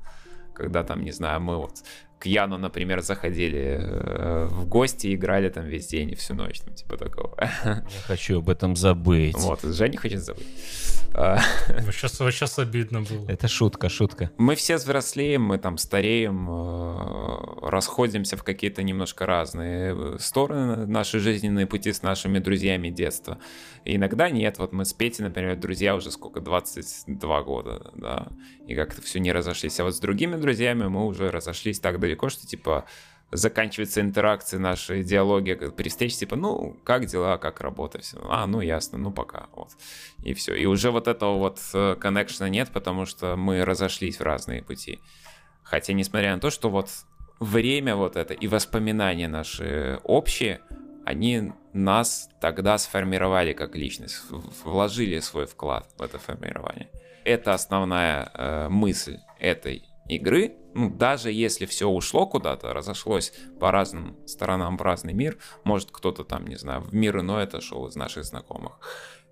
A: когда там, не знаю, мы вот к Яну, например, заходили э, в гости и играли там весь день и всю ночь, ну, типа такого.
C: Я хочу об этом забыть.
A: Вот, Женя хочет забыть.
B: Сейчас, сейчас обидно было.
C: Это шутка, шутка.
A: Мы все взрослеем, мы там стареем, э, расходимся в какие-то немножко разные э, стороны, наши жизненные пути с нашими друзьями детства. И иногда нет, вот мы с Петей, например, друзья уже сколько, 22 года, да, и как-то все не разошлись. А вот с другими друзьями мы уже разошлись так далеко, что типа заканчивается интеракция, наши диалоги при встрече, типа, ну, как дела, как работа, все. А, ну, ясно, ну, пока, вот. И все. И уже вот этого вот э, коннекшена нет, потому что мы разошлись в разные пути. Хотя, несмотря на то, что вот время вот это и воспоминания наши общие, они нас тогда сформировали как личность, вложили свой вклад в это формирование. Это основная э, мысль этой игры, ну, даже если все ушло куда-то, разошлось по разным сторонам в разный мир, может кто-то там, не знаю, в мир иной отошел из наших знакомых,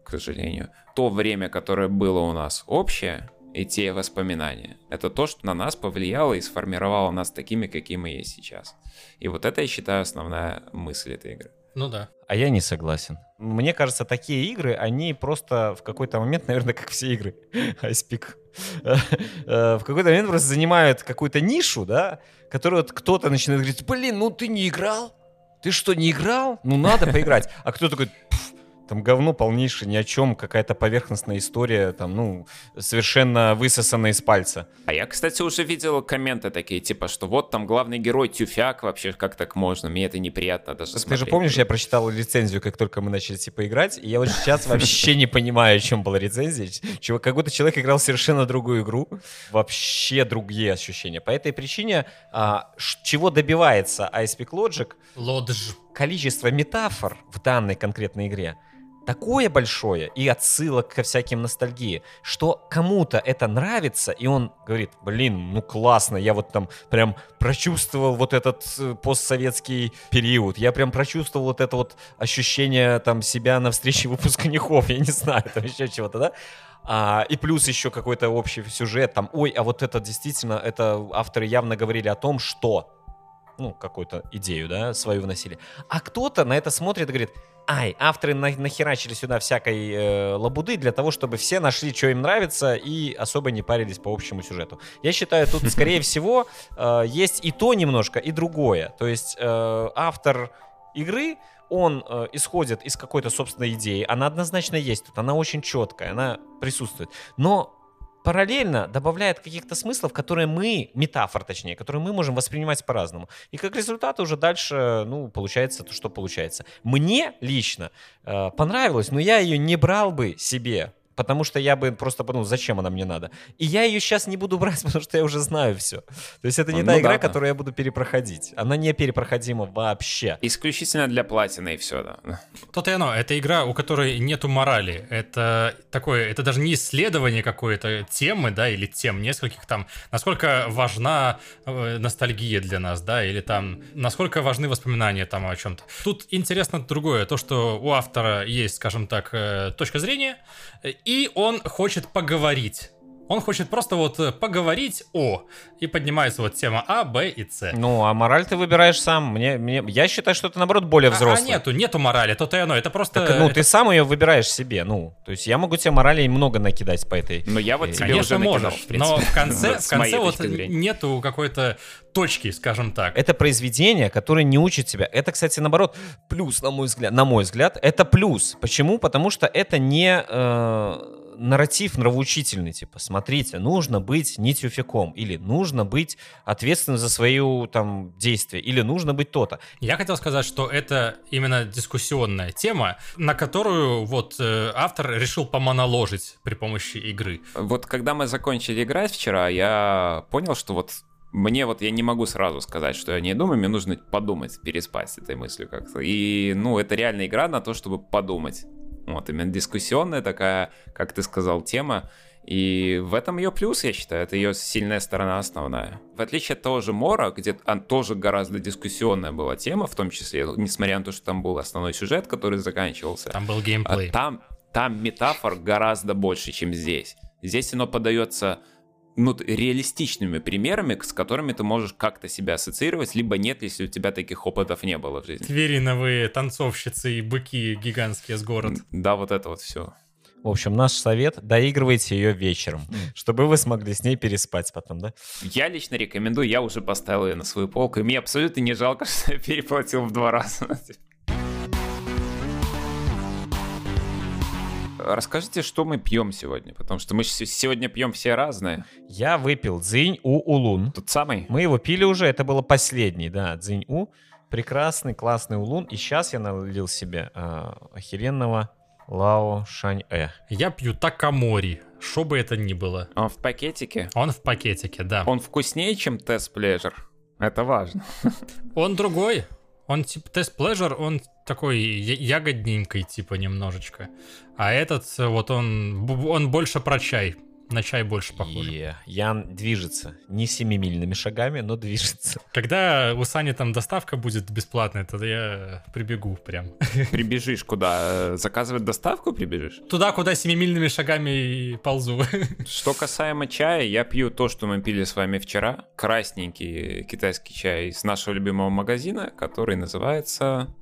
A: к сожалению. То время, которое было у нас общее, и те воспоминания. Это то, что на нас повлияло и сформировало нас такими, какие мы есть сейчас. И вот это, я считаю, основная мысль этой игры.
B: Ну да.
C: А я не согласен. Мне кажется, такие игры, они просто в какой-то момент, наверное, как все игры, Айспик, в какой-то момент просто занимают какую-то нишу, да, которую вот кто-то начинает говорить, блин, ну ты не играл? Ты что, не играл? Ну надо поиграть. А кто такой, там говно полнейшее, ни о чем, какая-то поверхностная история, там, ну, совершенно высосанная из пальца.
A: А я, кстати, уже видел комменты такие, типа, что вот там главный герой тюфяк, вообще как так можно, мне это неприятно даже
C: Ты
A: смотреть.
C: же помнишь, я прочитал рецензию, как только мы начали, типа, играть, и я вот сейчас вообще не понимаю, о чем была рецензия. Чего, как будто человек играл совершенно другую игру, вообще другие ощущения. По этой причине, а, чего добивается Peak Logic,
B: Лодж.
C: количество метафор в данной конкретной игре такое большое и отсылок ко всяким ностальгии, что кому-то это нравится, и он говорит, блин, ну классно, я вот там прям прочувствовал вот этот э, постсоветский период, я прям прочувствовал вот это вот ощущение там себя на встрече выпускников, я не знаю, там еще чего-то, да? А, и плюс еще какой-то общий сюжет, там, ой, а вот это действительно, это авторы явно говорили о том, что ну, какую-то идею, да, свою вносили. А кто-то на это смотрит и говорит, ай, авторы на- нахерачили сюда всякой э, лабуды для того, чтобы все нашли, что им нравится, и особо не парились по общему сюжету. Я считаю, тут, скорее всего, э, есть и то немножко, и другое. То есть э, автор игры, он э, исходит из какой-то собственной идеи, она однозначно есть тут, она очень четкая, она присутствует. Но параллельно добавляет каких-то смыслов, которые мы, метафор точнее, которые мы можем воспринимать по-разному. И как результат уже дальше, ну, получается то, что получается. Мне лично э, понравилось, но я ее не брал бы себе, потому что я бы просто подумал, зачем она мне надо. И я ее сейчас не буду брать, потому что я уже знаю все. То есть это не
A: Ну
C: та
A: да,
C: игра,
A: да.
C: которую я буду перепроходить. Она не перепроходима вообще.
A: Исключительно для платины и все, да.
B: То-то и оно, это игра, у которой нету морали. Это такое, это даже не исследование какой-то темы, да, или тем нескольких там, насколько важна э, ностальгия для нас, да, или там, насколько важны воспоминания там о чем-то. Тут интересно другое, то, что у автора есть, скажем так, э, точка зрения, э, и он хочет поговорить. Он хочет просто вот э, поговорить о, и поднимается вот тема А, Б и С.
C: Ну, а мораль ты выбираешь сам. Мне, мне, я считаю, что это, наоборот, более
B: А-
C: взрослый.
B: А, нету, нету морали, то-то и оно, это просто...
C: Так, ну,
B: это
C: ты сам ее выбираешь себе, ну. То есть я могу тебе моралей много накидать по этой...
A: Но я вот
C: Э,
A: тебе
B: Конечно,
A: уже накидал,
B: можешь,
A: в принципе.
B: но в конце, в конце вот нету какой-то точки, скажем так.
C: Это произведение, которое не учит тебя. Это, кстати, наоборот, плюс, на мой взгляд. На мой взгляд, это плюс. Почему? Потому что это не э, нарратив нравоучительный. Типа, смотрите, нужно быть не тюфяком. Или нужно быть ответственным за свои там действия. Или нужно быть то-то.
B: Я хотел сказать, что это именно дискуссионная тема, на которую вот э, автор решил помоноложить при помощи игры.
A: Вот когда мы закончили играть вчера, я понял, что вот мне вот я не могу сразу сказать, что я не думаю, мне нужно подумать, переспать с этой мыслью как-то. И, ну, это реально игра на то, чтобы подумать. Вот, именно дискуссионная такая, как ты сказал, тема. И в этом ее плюс, я считаю, это ее сильная сторона основная. В отличие от того же Мора, где он тоже гораздо дискуссионная была тема, в том числе, несмотря на то, что там был основной сюжет, который заканчивался.
B: Там был
A: А
B: геймплей.
A: там, там метафор гораздо больше, чем здесь. Здесь оно подается ну, реалистичными примерами, с которыми ты можешь как-то себя ассоциировать, либо нет, если у тебя таких опытов не было в жизни.
B: Твериновые танцовщицы и быки гигантские с город.
A: Да, вот это вот все.
C: В общем, наш совет — доигрывайте ее вечером, чтобы вы смогли с ней переспать потом, да?
A: Я лично рекомендую, я уже поставил ее на свою полку, и мне абсолютно не жалко, что я переплатил в два раза. Расскажите, что мы пьем сегодня, потому что мы сегодня пьем все разные.
C: Я выпил дзинь у улун.
A: Тот самый.
C: Мы его пили уже, это было последний, да, дзинь у. Прекрасный, классный улун. И сейчас я налил себе а, охеренного Лао Шань Э.
B: Я пью такамори, что бы это ни было.
A: Он в пакетике.
B: Он в пакетике, да.
A: Он вкуснее, чем Тест Pleasure. Это важно.
B: Он другой. Он типа тест pleasure, он такой ягодненький, типа немножечко. А этот, э, вот он, он больше про чай. На чай больше похоже.
C: И Ян движется. Не семимильными шагами, но движется.
B: Когда у Сани там доставка будет бесплатная, тогда я прибегу прям.
A: Прибежишь куда? Заказывать доставку прибежишь?
B: Туда, куда семимильными шагами и ползу.
A: Что касаемо чая, я пью то, что мы пили с вами вчера. Красненький китайский чай из нашего любимого магазина, который называется...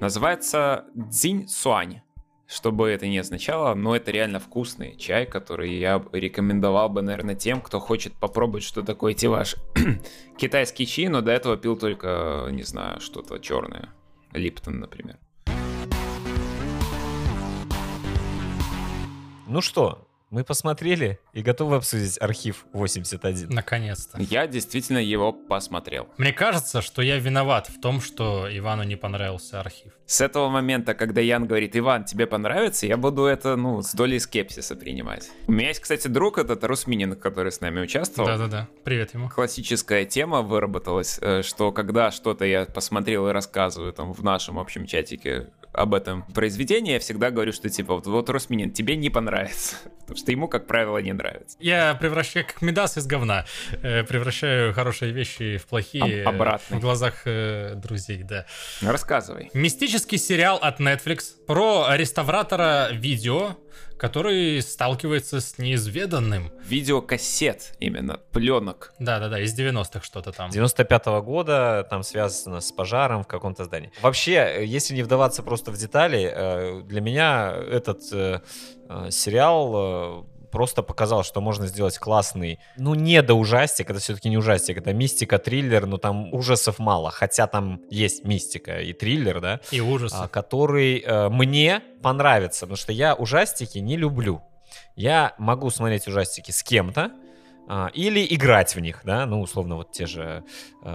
A: Называется Дзинь Суань. Что бы это ни означало, но это реально вкусный чай, который я рекомендовал бы, наверное, тем, кто хочет попробовать, что такое эти ваши китайский чай, но до этого пил только, не знаю, что-то черное. Липтон, например.
C: Ну что, мы посмотрели и готовы обсудить архив 81.
B: Наконец-то.
A: Я действительно его посмотрел.
B: Мне кажется, что я виноват в том, что Ивану не понравился архив.
A: С этого момента, когда Ян говорит, Иван, тебе понравится, я буду это, ну, с долей скепсиса принимать. У меня есть, кстати, друг, этот Русминин, который с нами участвовал.
B: Да-да-да, привет ему.
A: Классическая тема выработалась, э, что когда что-то я посмотрел и рассказываю там в нашем общем чатике об этом произведении, я всегда говорю, что типа вот, вот Росминин, тебе не понравится. Потому что ему, как правило, не нравится.
B: Я превращаю как Медас из говна. Э, превращаю хорошие вещи в плохие.
A: Об- обратно.
B: В глазах э, друзей, да.
A: Рассказывай.
B: Мистический сериал от Netflix про реставратора видео, который сталкивается с неизведанным.
A: Видеокассет именно, пленок.
B: Да-да-да, из 90-х что-то там.
C: 95 года, там связано с пожаром в каком-то здании. Вообще, э, если не вдаваться просто в детали, э, для меня этот э, сериал просто показал, что можно сделать классный, ну, не до ужастик, это все-таки не ужастик, это мистика, триллер, но там ужасов мало, хотя там есть мистика и триллер, да,
B: И ужас.
C: а, который э, мне понравится, потому что я ужастики не люблю. Я могу смотреть ужастики с кем-то, или играть в них, да, ну, условно, вот те же э,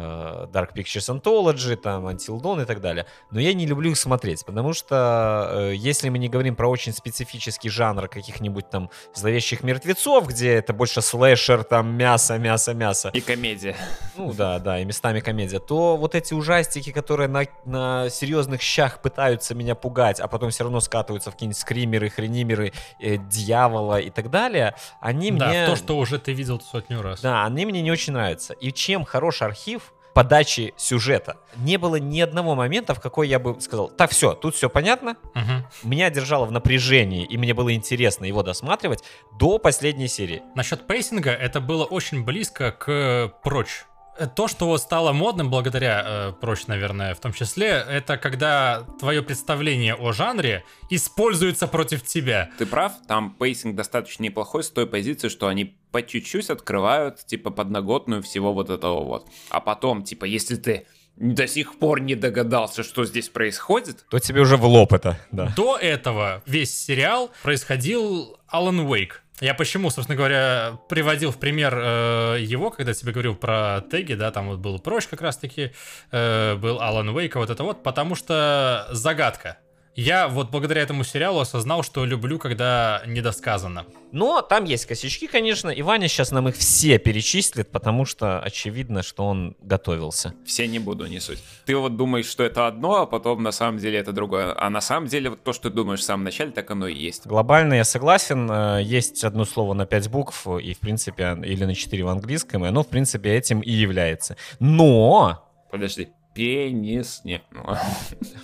C: Dark Pictures Anthology, там, Until Dawn и так далее. Но я не люблю их смотреть, потому что э, если мы не говорим про очень специфический жанр каких-нибудь там зловещих мертвецов, где это больше слэшер, там, мясо, мясо, мясо,
A: И комедия.
C: ну да, да, и местами комедия, то вот эти ужастики, которые на, на серьезных щах пытаются меня пугать, а потом все равно скатываются в какие-нибудь скримеры, хренимеры, э, дьявола и так далее, они
B: да,
C: мне...
B: то, что уже ты видел сотню раз.
C: Да, они мне не очень нравятся. И чем хорош архив подачи сюжета? Не было ни одного момента, в какой я бы сказал, так, все, тут все понятно,
B: Мгм.
C: меня держало в напряжении, и мне было интересно его досматривать до последней серии.
B: Насчет pacing а, это было очень близко к прочь. То, что вот стало модным благодаря э, прочь, наверное, в том числе, это когда твое представление о жанре используется против тебя.
A: Ты прав, там pacing достаточно неплохой с той позиции, что они по чуть-чуть открывают, типа, подноготную всего вот этого вот. А потом, типа, если ты до сих пор не догадался, что здесь происходит,
C: То тебе уже в лоб это, да.
B: До этого весь сериал происходил Alan Wake. Я почему, собственно говоря, приводил в пример э, его, когда тебе говорил про теги, да, там вот был прочь как раз-таки, э, был Алан Уэйк, вот это вот, потому что загадка. Я вот благодаря этому сериалу осознал, что люблю, когда недосказанно.
C: Но там есть косячки, конечно, и Ваня сейчас нам их все перечислит, потому что очевидно, что он готовился.
A: все не буду, не суть. Ты вот думаешь, что это одно, а потом на самом деле это другое. А на самом деле вот то, что ты думаешь в самом начале, так оно и есть.
C: Глобально я согласен, э, есть одно слово на 5 букв, и в принципе, или на 4 в английском, и оно в принципе этим и является. Но,
A: Подожди. Пенис. Не. ну,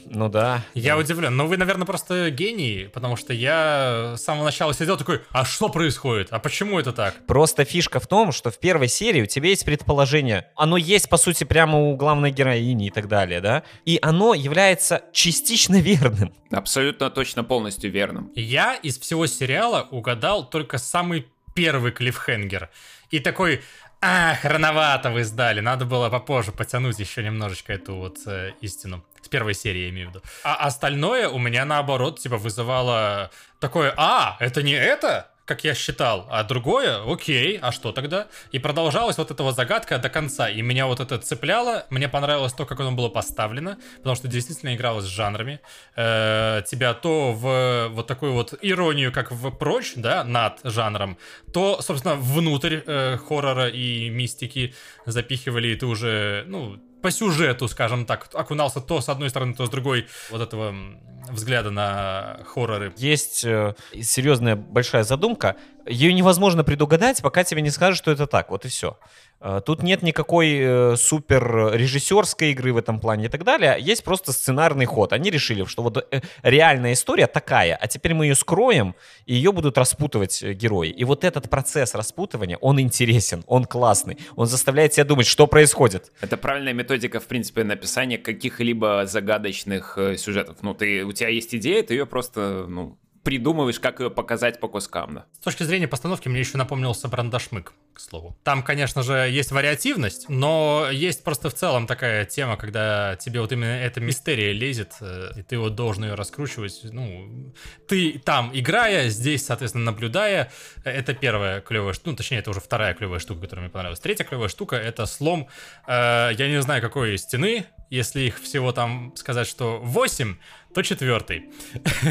C: ну да,
B: Я удивлен. Но вы, наверное, просто гений, потому что я с самого начала сидел такой, а что происходит? А почему это так?
C: Просто фишка в том, что в первой серии у тебя есть предположение. Оно есть, по сути, прямо у главной героини и так далее, да? И оно является частично верным.
A: Абсолютно точно полностью верным.
B: Я из всего сериала угадал только самый первый клиффхенгер. И такой, ах, рановато вы сдали, надо было попозже потянуть еще немножечко эту вот э, истину. С первой серии я имею в виду. А остальное у меня наоборот, типа, вызывало такое, а, это не это? Как я считал, а другое, окей, а что тогда? И продолжалась вот эта вот загадка до конца, и меня вот это цепляло, мне понравилось то, как оно было поставлено, потому что действительно игралось с жанрами, Э, тебя то в вот такую вот иронию, как в прочь, да, над жанром, то, собственно, внутрь э, хоррора и мистики запихивали, и ты уже, ну, по сюжету, скажем так, окунался то с одной стороны, то с другой вот этого взгляда на хорроры.
C: Есть э, серьезная большая задумка. Ее невозможно предугадать, пока тебе не скажут, что это так. Вот и все. Э, тут нет никакой э, супер режиссерской игры в этом плане и так далее. Есть просто сценарный ход. Они решили, что вот э, реальная история такая, а теперь мы ее скроем, и ее будут распутывать герои. И вот этот процесс распутывания, он интересен, он классный. Он заставляет тебя думать, что происходит.
A: Это правильная методика, в принципе, написания каких-либо загадочных сюжетов. Ну, ты, у тебя есть идея, ты ее просто, ну, придумываешь, как ее показать по кускам. Да.
B: С точки зрения постановки мне еще напомнился Брандашмык, к слову. Там, конечно же, есть вариативность, но есть просто в целом такая тема, когда тебе вот именно эта мистерия лезет, э, и ты вот должен ее раскручивать. Ну, ты там играя, здесь, соответственно, наблюдая. Это первая клевая штука, ну, точнее, это уже вторая клевая штука, которая мне понравилась. Третья клевая штука — это слом, э, я не знаю, какой стены, если их всего там сказать, что 8, то четвертый.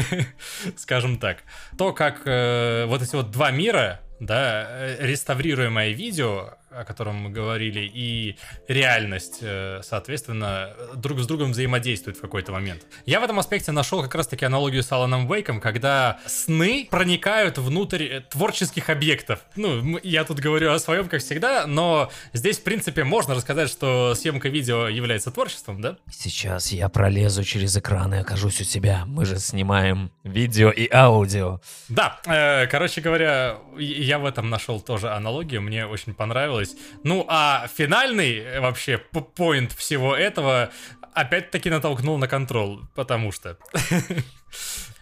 B: Скажем так. То, как э, вот эти вот два мира, да, э, реставрируемое видео, о котором мы говорили, и реальность, э, соответственно, друг с другом взаимодействуют в какой-то момент. Я в этом аспекте нашел как раз-таки аналогию с Аланом Вейком, когда сны проникают внутрь э, творческих объектов. Ну, я тут говорю о своем, как всегда, но здесь, в принципе, можно рассказать, что съемка видео является творчеством, да?
C: Сейчас я пролезу через экран и окажусь у тебя. Мы же снимаем видео и аудио.
B: Да, э, короче говоря, я в этом нашел тоже аналогию, мне очень понравилось. Ну, а финальный э, вообще поинт всего этого опять-таки натолкнул на контрол, потому что...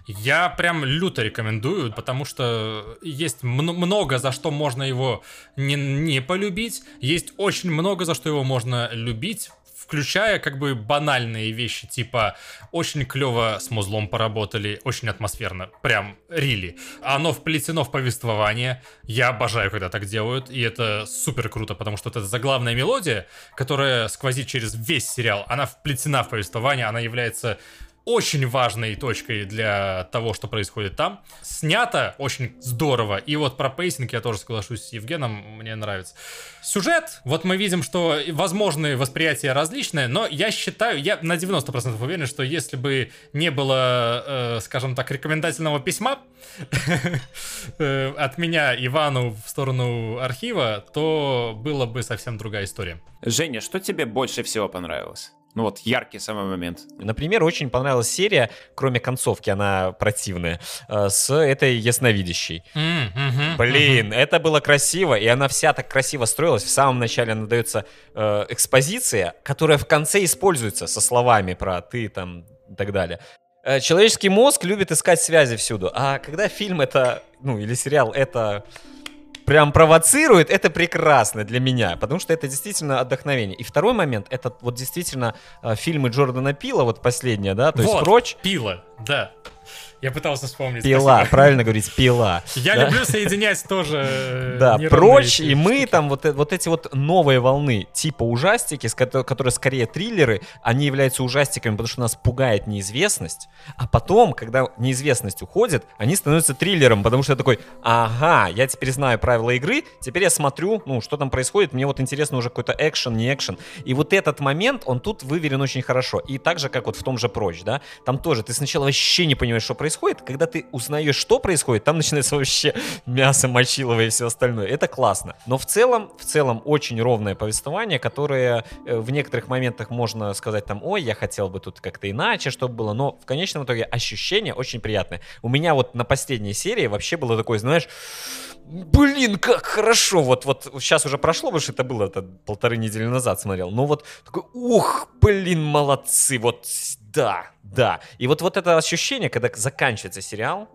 B: Я прям люто рекомендую, потому что есть много за что можно его не, не полюбить, есть очень много за что его можно любить, включая как бы банальные вещи, типа очень клево с музлом поработали, очень атмосферно, прям really. Оно вплетено в повествование, я обожаю, когда так делают, и это супер круто, потому что это заглавная мелодия, которая сквозит через весь сериал, она вплетена в повествование, она является очень важной точкой для того, что происходит там. Снято очень здорово. И вот про pacing я тоже соглашусь с Евгеном, мне нравится. Сюжет, вот мы видим, что возможные восприятия различные, но я считаю, я на 90% уверен, что если бы не было, э, скажем так, рекомендательного письма э, от меня Ивану в сторону архива, то была бы совсем другая история.
A: Женя, что тебе больше всего понравилось? Ну вот, яркий самый момент.
C: Например, очень понравилась серия, кроме концовки, она противная, э, с этой ясновидящей.
B: Mm, mm-hmm,
C: Блин, mm-hmm. это было красиво, и она вся так красиво строилась. В самом начале она дается э, экспозиция, которая в конце используется со словами про «ты» там и так далее. Э, человеческий мозг любит искать связи всюду, а когда фильм это, ну, или сериал это прям провоцирует, это прекрасно для меня, потому что это действительно отдохновение. И второй момент, это вот действительно э, фильмы Джордана Пила, вот последняя, да, то
B: вот,
C: есть «Прочь».
B: Пила, да. Я пытался вспомнить.
C: Пила, спасибо. правильно говорить, пила.
B: Я да? люблю соединять тоже. Э,
C: да, прочь, и мы там вот, э, вот эти вот новые волны, типа ужастики, которые скорее триллеры, они являются ужастиками, потому что нас пугает неизвестность, а потом, когда неизвестность уходит, они становятся триллером, потому что я такой, ага, я теперь знаю правила игры, теперь я смотрю, ну, что там происходит, мне вот интересно уже какой-то экшен, не экшен. И вот этот момент, он тут выверен очень хорошо. И так же, как вот в том же прочь, да, там тоже ты сначала вообще не понимаешь, что происходит, происходит, когда ты узнаешь, что происходит, там начинается вообще мясо мочилово и все остальное. Это классно. Но в целом, в целом очень ровное повествование, которое э, в некоторых моментах можно сказать там, ой, я хотел бы тут как-то иначе, чтобы было, но в конечном итоге ощущение очень приятное. У меня вот на последней серии вообще было такое, знаешь, блин, как хорошо, вот, вот сейчас уже прошло, потому что это было это, полторы недели назад смотрел, но вот такой, ух, блин, молодцы, вот да, да. И вот, вот это ощущение, когда заканчивается сериал,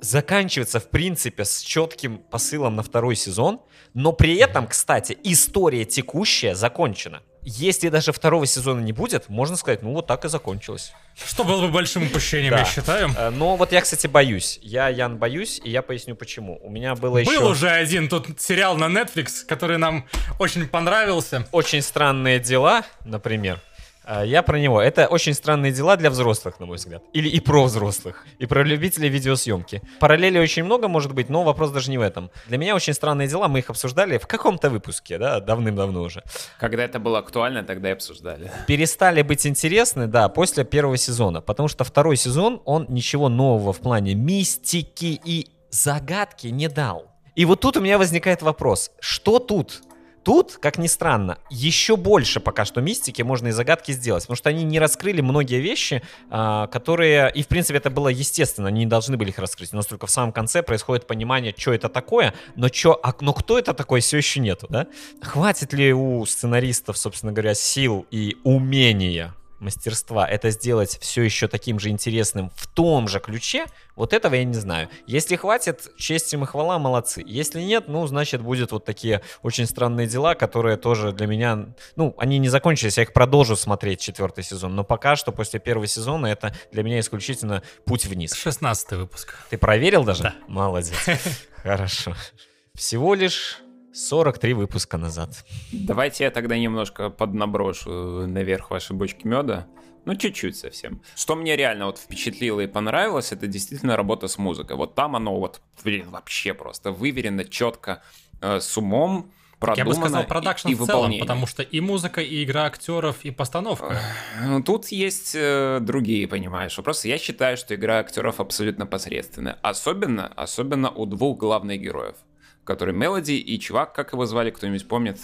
C: заканчивается, в принципе, с четким посылом на второй сезон, но при этом, кстати, история текущая закончена. Если даже второго сезона не будет, можно сказать, ну вот так и закончилось.
B: Что было бы большим упущением, да. я считаю.
C: Э, но вот я, кстати, боюсь. Я, Ян, боюсь, и я поясню почему. У меня было еще...
B: Был уже один тут сериал на Netflix, который нам очень понравился.
C: Очень странные дела, например. А, я про него. Это очень странные дела для взрослых, на мой взгляд. Или и про взрослых. И про любителей видеосъемки. Параллелей очень много, может быть, но вопрос даже не в этом. Для меня очень странные дела, мы их обсуждали в каком-то выпуске, да, давным-давно уже.
A: Когда это было актуально, тогда и обсуждали.
C: Перестали быть интересны, да, после первого сезона. Потому что второй сезон, он ничего нового в плане мистики и загадки не дал. И вот тут у меня возникает вопрос, что тут? Тут, как ни странно, еще больше пока что мистики можно и загадки сделать, потому что они не раскрыли многие вещи, а, которые, и в принципе это было естественно, они не должны были их раскрыть, но только в самом конце происходит понимание, что это такое, но, чё, а, но кто это такой, все еще нету, да? Хватит ли у сценаристов, собственно говоря, сил и умения мастерства это сделать все еще таким же интересным в том же ключе, вот этого я не знаю. Если хватит, честь им и хвала, молодцы. Если нет, ну, значит, будет вот такие очень странные дела, которые тоже для меня, ну, они не закончились, я их продолжу смотреть четвертый сезон, но пока что после первого сезона это для меня исключительно путь вниз.
B: 16 выпуск.
C: Ты проверил даже?
B: Да.
C: Молодец. Хорошо. Всего лишь 43 выпуска назад.
A: Давайте я тогда немножко поднаброшу наверх ваши бочки меда. Ну, чуть-чуть совсем. Что мне реально вот впечатлило и понравилось, это действительно работа с музыкой. Вот там оно вот, блин, вообще просто выверено, четко, э, с умом, продумано
B: Я бы сказал продакшн
A: и, и
B: в целом,
A: выполнение.
B: потому что и музыка, и игра актеров, и постановка.
A: Ну, Тут есть э, другие, понимаешь, вопросы. Я считаю, что игра актеров абсолютно посредственная. Особенно, особенно у двух главных героев, которые Мелоди и чувак, как его звали, кто-нибудь помнит?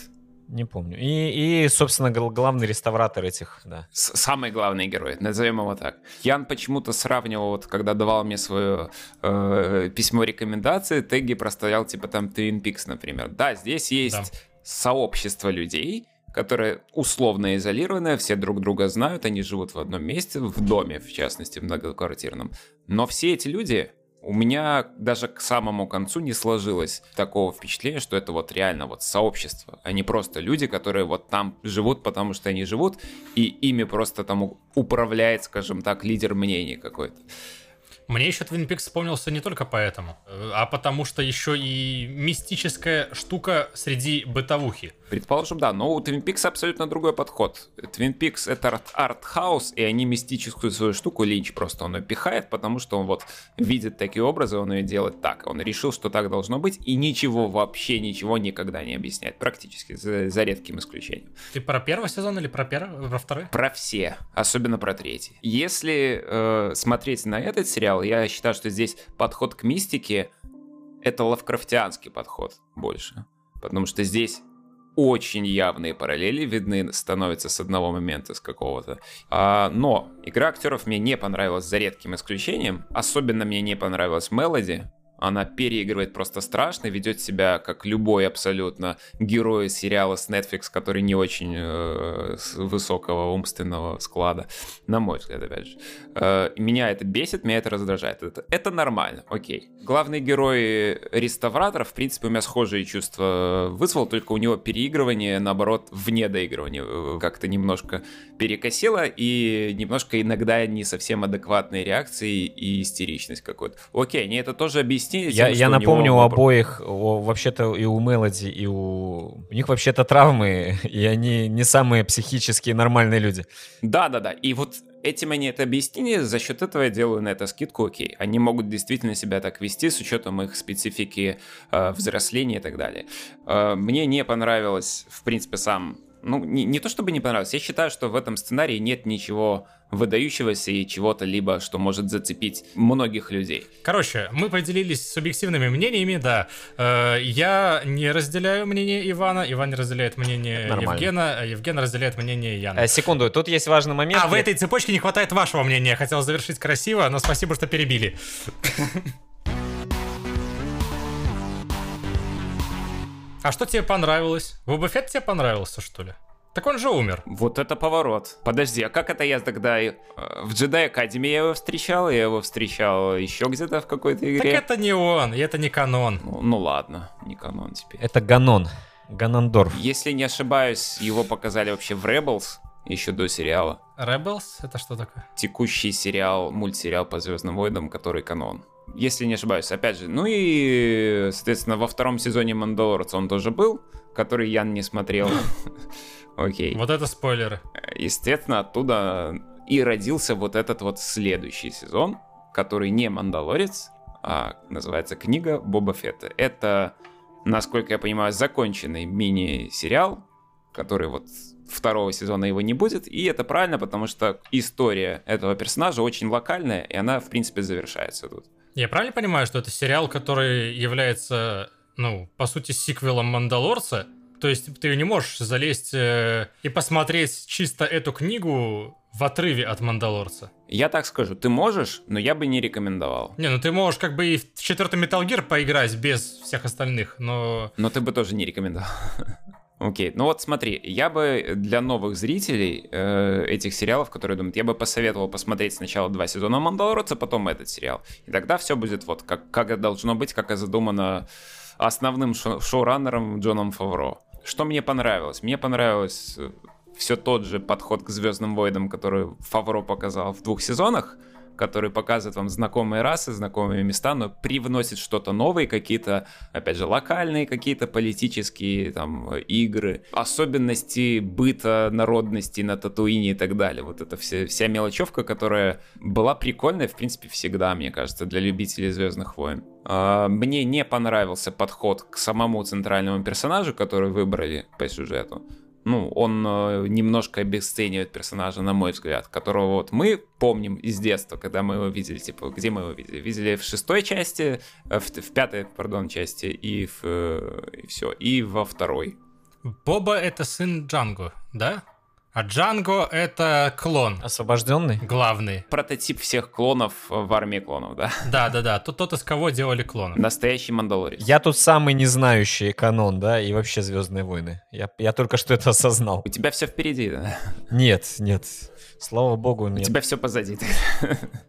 C: Не помню. И, и собственно, гл- главный реставратор этих, да.
A: С- самый главный герой, назовем его так. Ян почему-то сравнивал, вот когда давал мне свое э, письмо рекомендации, теги проставлял типа там Twin Peaks, например. Да, здесь есть
B: Да.
A: сообщество людей, которые условно изолированные, все друг друга знают, они живут в одном месте, в доме, в частности, многоквартирном. Но все эти люди, у меня даже к самому концу не сложилось такого впечатления, что это вот реально вот сообщество, а не просто люди, которые вот там живут, потому что они живут, и ими просто там управляет, скажем так, лидер мнений какой-то.
B: Мне еще Twin Peaks вспомнился не только поэтому, э, а потому что еще и мистическая штука среди бытовухи.
A: Предположим, да, но у Twin Peaks абсолютно другой подход. Twin Peaks это арт- арт-хаус, и они мистическую свою штуку Линч просто он ее пихает, потому что он вот видит такие образы, он ее делает так. Он решил, что так должно быть, и ничего, вообще ничего никогда не объясняет, практически, за, за редким исключением.
B: Ты про первый сезон или про первый, про второй?
A: Про все, особенно про третий. Если э, смотреть на этот сериал, я считаю, что здесь подход к мистике это лавкрафтианский подход больше. Потому что здесь очень явные параллели видны становятся с одного момента, с какого-то. А, но игра актеров мне не понравилась за редким исключением. Особенно мне не понравилась Мелоди. Она переигрывает просто страшно, ведет себя как любой абсолютно герой сериала с Netflix, который не очень э, высокого умственного склада, на мой взгляд, опять же. Э, меня это бесит, меня это раздражает. Это, это нормально, окей. Главный герой реставратор, в принципе, у меня схожие чувства вызвал, только у него переигрывание, наоборот, вне доигрывания э, как-то немножко перекосило, и немножко иногда не совсем адекватные реакции и истеричность какой-то. Окей, они это тоже объяснили.
C: Я,
A: тем,
C: я
A: у
C: напомню,
A: него
C: у обоих, о, вообще-то и у Мелоди, и у... У них вообще-то травмы, и они не самые психически нормальные люди.
A: Да-да-да, и вот этим они это объяснили, за счет этого я делаю на это скидку, окей. Они могут действительно себя так вести с учетом их специфики э, взросления и так далее. Э, мне не понравилось, в принципе, сам... Ну, не, не то чтобы не понравилось, я считаю, что в этом сценарии нет ничего выдающегося и чего-то либо, что может зацепить многих людей.
B: Короче, мы поделились субъективными мнениями, да. Э, Я не разделяю мнение Ивана, Иван не разделяет мнение
C: Нормально.
B: Евгена, а Евген разделяет мнение Яна.
C: Э, секунду, тут есть важный момент.
B: А в этой цепочке не хватает вашего мнения. Хотел завершить красиво, но спасибо, что перебили. А что тебе понравилось? Боба Фетт тебе понравился, что ли? Так он же умер.
A: Вот это поворот. Подожди, а как это я тогда э, в Jedi Academy я его встречал, я его встречал еще где-то в какой-то
B: Так
A: игре?
B: это не он, и это не канон.
A: Ну, ну ладно, не канон теперь.
C: Это Ганон. Ганандорф.
A: Если не ошибаюсь, его показали вообще в Rebels, еще до сериала.
B: Rebels? Это что такое?
A: Текущий сериал, мультсериал по Звездным войнам, который канон. Если не ошибаюсь, опять же. Ну и, соответственно, во втором сезоне Мандалорца он тоже был, который Ян не смотрел. Окей.
B: Вот это спойлеры.
A: Естественно, оттуда и родился вот этот вот следующий сезон, который не Мандалорец, а называется книга Боба Фетта. Это, насколько я понимаю, законченный мини-сериал, который вот второго сезона его не будет, и это правильно, потому что история этого персонажа очень локальная, и она, в принципе, завершается тут.
B: Я правильно понимаю, что это сериал, который является ну, по сути, сиквелом Мандалорца. То есть ты не можешь залезть э, и посмотреть чисто эту книгу в отрыве от Мандалорца.
A: Я так скажу, ты можешь, но я бы не рекомендовал.
B: Не, ну ты можешь как бы и в четвертый Metal Gear поиграть без всех остальных, но...
A: Но ты бы тоже не рекомендовал. Окей, ну вот смотри, я бы для новых зрителей э, этих сериалов, которые думают, я бы посоветовал посмотреть сначала два сезона Мандалорца, потом этот сериал. И тогда все будет вот как, как это должно быть, как и задумано основным шоу шоураннером Джоном Фавро. Что мне понравилось? Мне понравилось э, все тот же подход к Звездным войнам, который Фавро показал в двух сезонах, который показывает вам знакомые расы, знакомые места, но привносит что-то новое, какие-то, опять же, локальные какие-то политические там игры, особенности быта народности на Татуине и так далее. Вот это все, вся мелочевка, которая была прикольная, в принципе, всегда, мне кажется, для любителей Звездных войн. А, мне не понравился подход к самому центральному персонажу, который выбрали по сюжету ну, он э, немножко обесценивает персонажа, на мой взгляд, которого вот мы помним из детства, когда мы его видели, типа, где мы его видели? Видели в шестой части, э, в, в пятой, пардон, части, и, в, э, и все, и во второй.
B: Боба это сын Джанго, да? А Джанго это клон.
C: Освобожденный?
B: Главный.
A: Прототип всех клонов в армии клонов, да?
B: Да, да, да. Тот, тот из кого делали клонов.
A: Настоящий Мандалорец.
C: Я тут самый не знающий канон, да, и вообще Звездные войны. Я, я только что это осознал.
A: У тебя все впереди, да?
C: Нет, нет. Слава богу, нет.
A: У тебя все позади.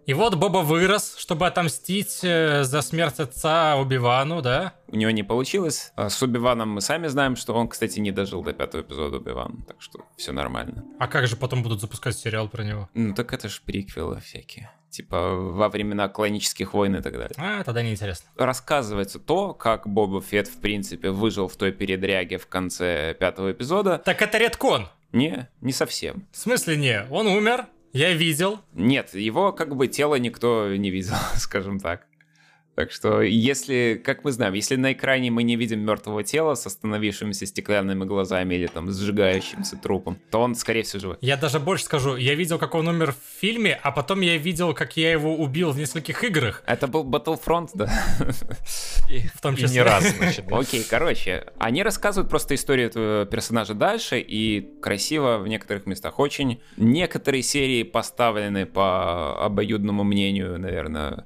B: И вот Боба вырос, чтобы отомстить э, за смерть отца Убивану, да?
A: У него не получилось. А с Убиваном мы сами знаем, что он, кстати, не дожил до пятого эпизода Убивана, так что все нормально.
B: А как же потом будут запускать сериал про него?
A: Ну так это ж приквелы всякие. Типа во времена клонических войн и так далее.
B: А, тогда неинтересно.
A: Рассказывается то, как Боба Фетт, в принципе, выжил в той передряге в конце пятого эпизода.
B: Так это редкон.
A: Не, не совсем.
B: В смысле не? Он умер, я видел.
A: Нет, его как бы тело никто не видел, скажем так. Так что, если, как мы знаем, если на экране мы не видим мертвого тела с остановившимися стеклянными глазами или там сжигающимся трупом, то он, скорее всего, живой.
B: Я даже больше скажу, я видел, как он умер в фильме, а потом я видел, как я его убил в нескольких играх.
A: Это был Battlefront, да?
B: И в том числе.
C: И не раз, значит. да.
A: Окей, короче, они рассказывают просто историю этого персонажа дальше, и красиво в некоторых местах очень. Некоторые серии поставлены по обоюдному мнению, наверное,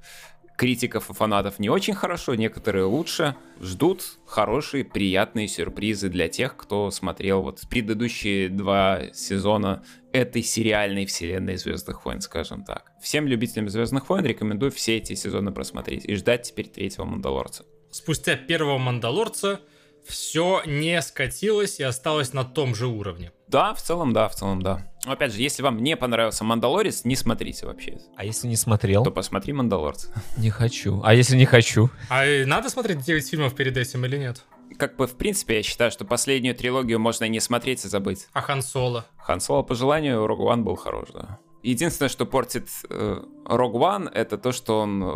A: критиков и фанатов не очень хорошо, некоторые лучше. Ждут хорошие, приятные сюрпризы для тех, кто смотрел вот предыдущие два сезона этой сериальной вселенной Звездных войн, скажем так. Всем любителям Звездных войн рекомендую все эти сезоны просмотреть и ждать теперь третьего Мандалорца.
B: Спустя первого Мандалорца все не скатилось и осталось на том же уровне.
A: Да, в целом, да, в целом, да. Но опять же, если вам не понравился Мандалорец, не смотрите вообще.
C: А если не смотрел?
A: То посмотри Мандалорца.
C: Не хочу. А если не хочу?
B: А надо смотреть 9 фильмов перед этим или нет?
A: Как бы, в принципе, я считаю, что последнюю трилогию можно не смотреть и забыть.
B: А Хан Соло?
A: Хан Соло, по желанию, Rogue One был хорош, да. Единственное, что портит э, Rogue One, это то, что он э,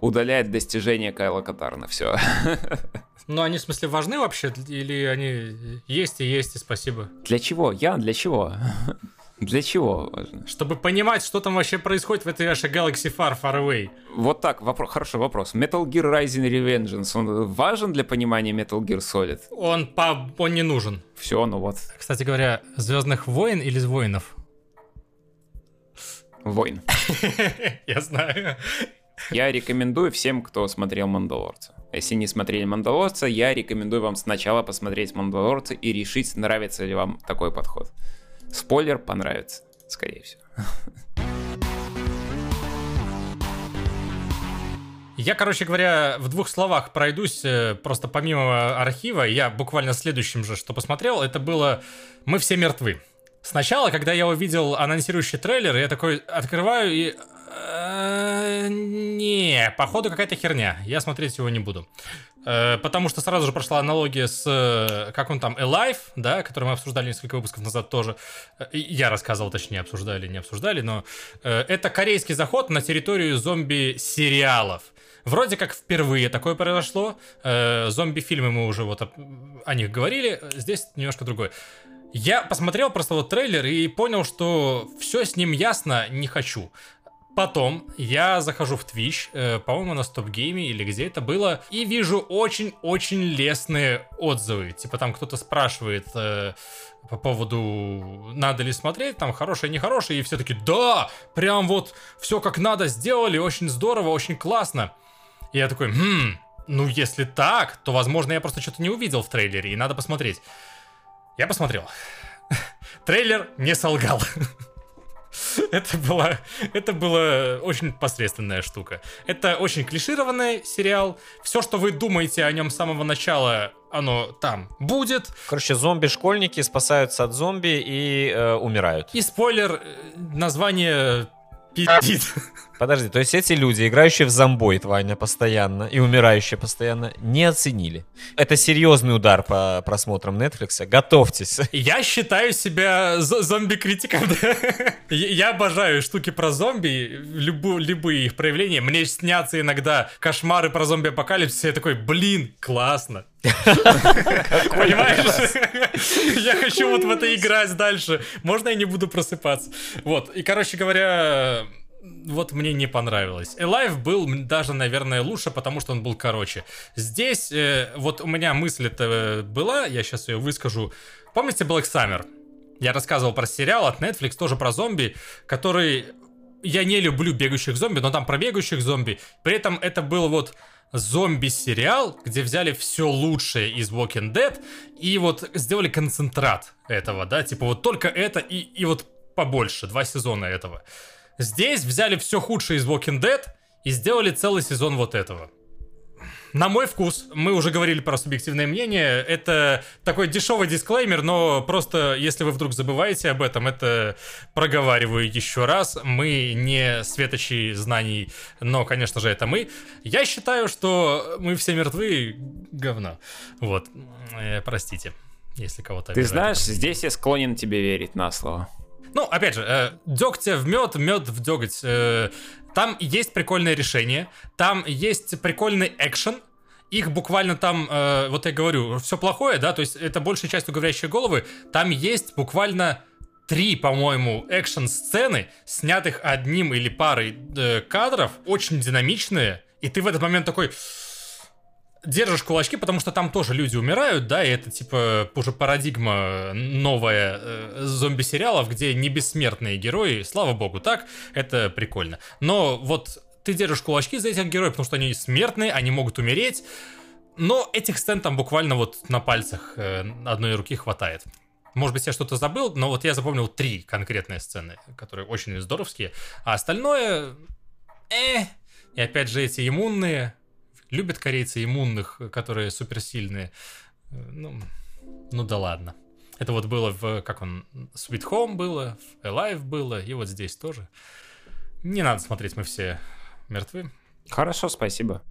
A: удаляет достижения Кайла Катарна. Все.
B: Ну, они, в смысле, важны вообще? Или они есть и есть, и спасибо?
A: Для чего? Я? Для чего? Для чего важно?
B: Чтобы понимать, что там вообще происходит в этой вашей Galaxy Far Far Away.
A: Вот так, вопро- хороший вопрос. Metal Gear Rising Revengeance, он важен для понимания Metal Gear Solid?
B: Он, по... он не нужен.
A: Все, ну вот,
B: Кстати говоря, Звездных войн или воинов?
A: войн.
B: Я знаю.
A: Я рекомендую всем, кто смотрел Мандалорца. Если не смотрели Мандалорца, я рекомендую вам сначала посмотреть Мандалорца и решить, нравится ли вам такой подход. Спойлер, понравится, скорее всего.
B: Я, короче говоря, в двух словах пройдусь, э, просто помимо архива, я буквально следующим же, что посмотрел, это было «Мы все мертвы». Сначала, когда я увидел анонсирующий трейлер, я такой открываю и... э, походу какая-то херня. Я смотреть его не буду. Э, Потому что сразу же прошла аналогия с, э, как он там, Alive, да, который мы обсуждали несколько выпусков назад тоже. Я рассказывал, точнее, обсуждали, не обсуждали, но э, это корейский заход на территорию зомби-сериалов. Вроде как впервые такое произошло. Э, Зомби-фильмы мы уже вот об- о них говорили. Здесь немножко другое. Я посмотрел просто вот трейлер и понял, что все с ним ясно, не хочу. Потом я захожу в Twitch, э, по-моему, на стоп-гейме или где это было, и вижу очень-очень лестные отзывы. Типа там кто-то спрашивает э, по поводу, надо ли смотреть, там, хорошее, нехорошее, и все таки да, прям вот все как надо сделали, очень здорово, очень классно. И я такой, хм, ну если так, то, возможно, я просто что-то не увидел в трейлере, и надо посмотреть. Я посмотрел. Трейлер не солгал. это была, это была очень посредственная штука. Это очень клишированный сериал. Все, что вы думаете о нем с самого начала, оно там будет.
C: Короче, зомби-школьники спасаются от зомби и э, умирают.
B: И спойлер, э, название пиздит.
C: Подожди, то есть эти люди, играющие в зомбой, Ваня, постоянно, и умирающие постоянно, не оценили. Это серьезный удар по просмотрам Netflix. Готовьтесь.
B: Я считаю себя зомби-критиком. Я обожаю штуки про зомби, любые их проявления. Мне снятся иногда кошмары про зомби-апокалипсис. Я такой, блин, классно. Понимаешь? Я хочу вот в это играть дальше. Можно я не буду просыпаться? Вот. И, короче говоря, вот мне не понравилось. Alive был даже, наверное, лучше, потому что он был короче. Здесь э, вот у меня мысль это была, я сейчас ее выскажу. Помните Black Summer? Я рассказывал про сериал от Netflix, тоже про зомби, который... Я не люблю бегающих зомби, но там про бегающих зомби. При этом это был вот зомби-сериал, где взяли все лучшее из Walking Dead и вот сделали концентрат этого, да, типа вот только это и, и вот побольше, два сезона этого. Здесь взяли все худшее из Walking Dead и сделали целый сезон вот этого. На мой вкус, мы уже говорили про субъективное мнение, это такой дешевый дисклеймер, но просто, если вы вдруг забываете об этом, это проговариваю еще раз. Мы не светочи знаний, но, конечно же, это мы. Я считаю, что мы все мертвы, говно. Вот, э, простите, если кого-то
A: Ты знаешь, здесь я склонен тебе верить на слово.
B: Ну, опять же, э, дегтя в мед, мед в деготь. Э, там есть прикольное решение, там есть прикольный экшен, их буквально там, э, вот я говорю, все плохое, да, то есть это большая часть говорящей головы, там есть буквально три, по-моему, экшн-сцены, снятых одним или парой э, кадров, очень динамичные, и ты в этот момент такой, держишь кулачки, потому что там тоже люди умирают, да, и это типа уже парадигма новая э, зомби-сериалов, где не бессмертные герои, слава богу, так, это прикольно. Но вот ты держишь кулачки за этих героев, потому что они смертные, они могут умереть, но этих сцен там буквально вот на пальцах э, одной руки хватает. Может быть, я что-то забыл, но вот я запомнил три конкретные сцены, которые очень здоровские, а остальное... Э, и опять же эти иммунные, Любят корейцы иммунных, которые суперсильные. Ну, ну да ладно. Это вот было в, как он, Sweet Home было, в Alive было, и вот здесь тоже. Не надо смотреть, мы все мертвы.
A: Хорошо, спасибо.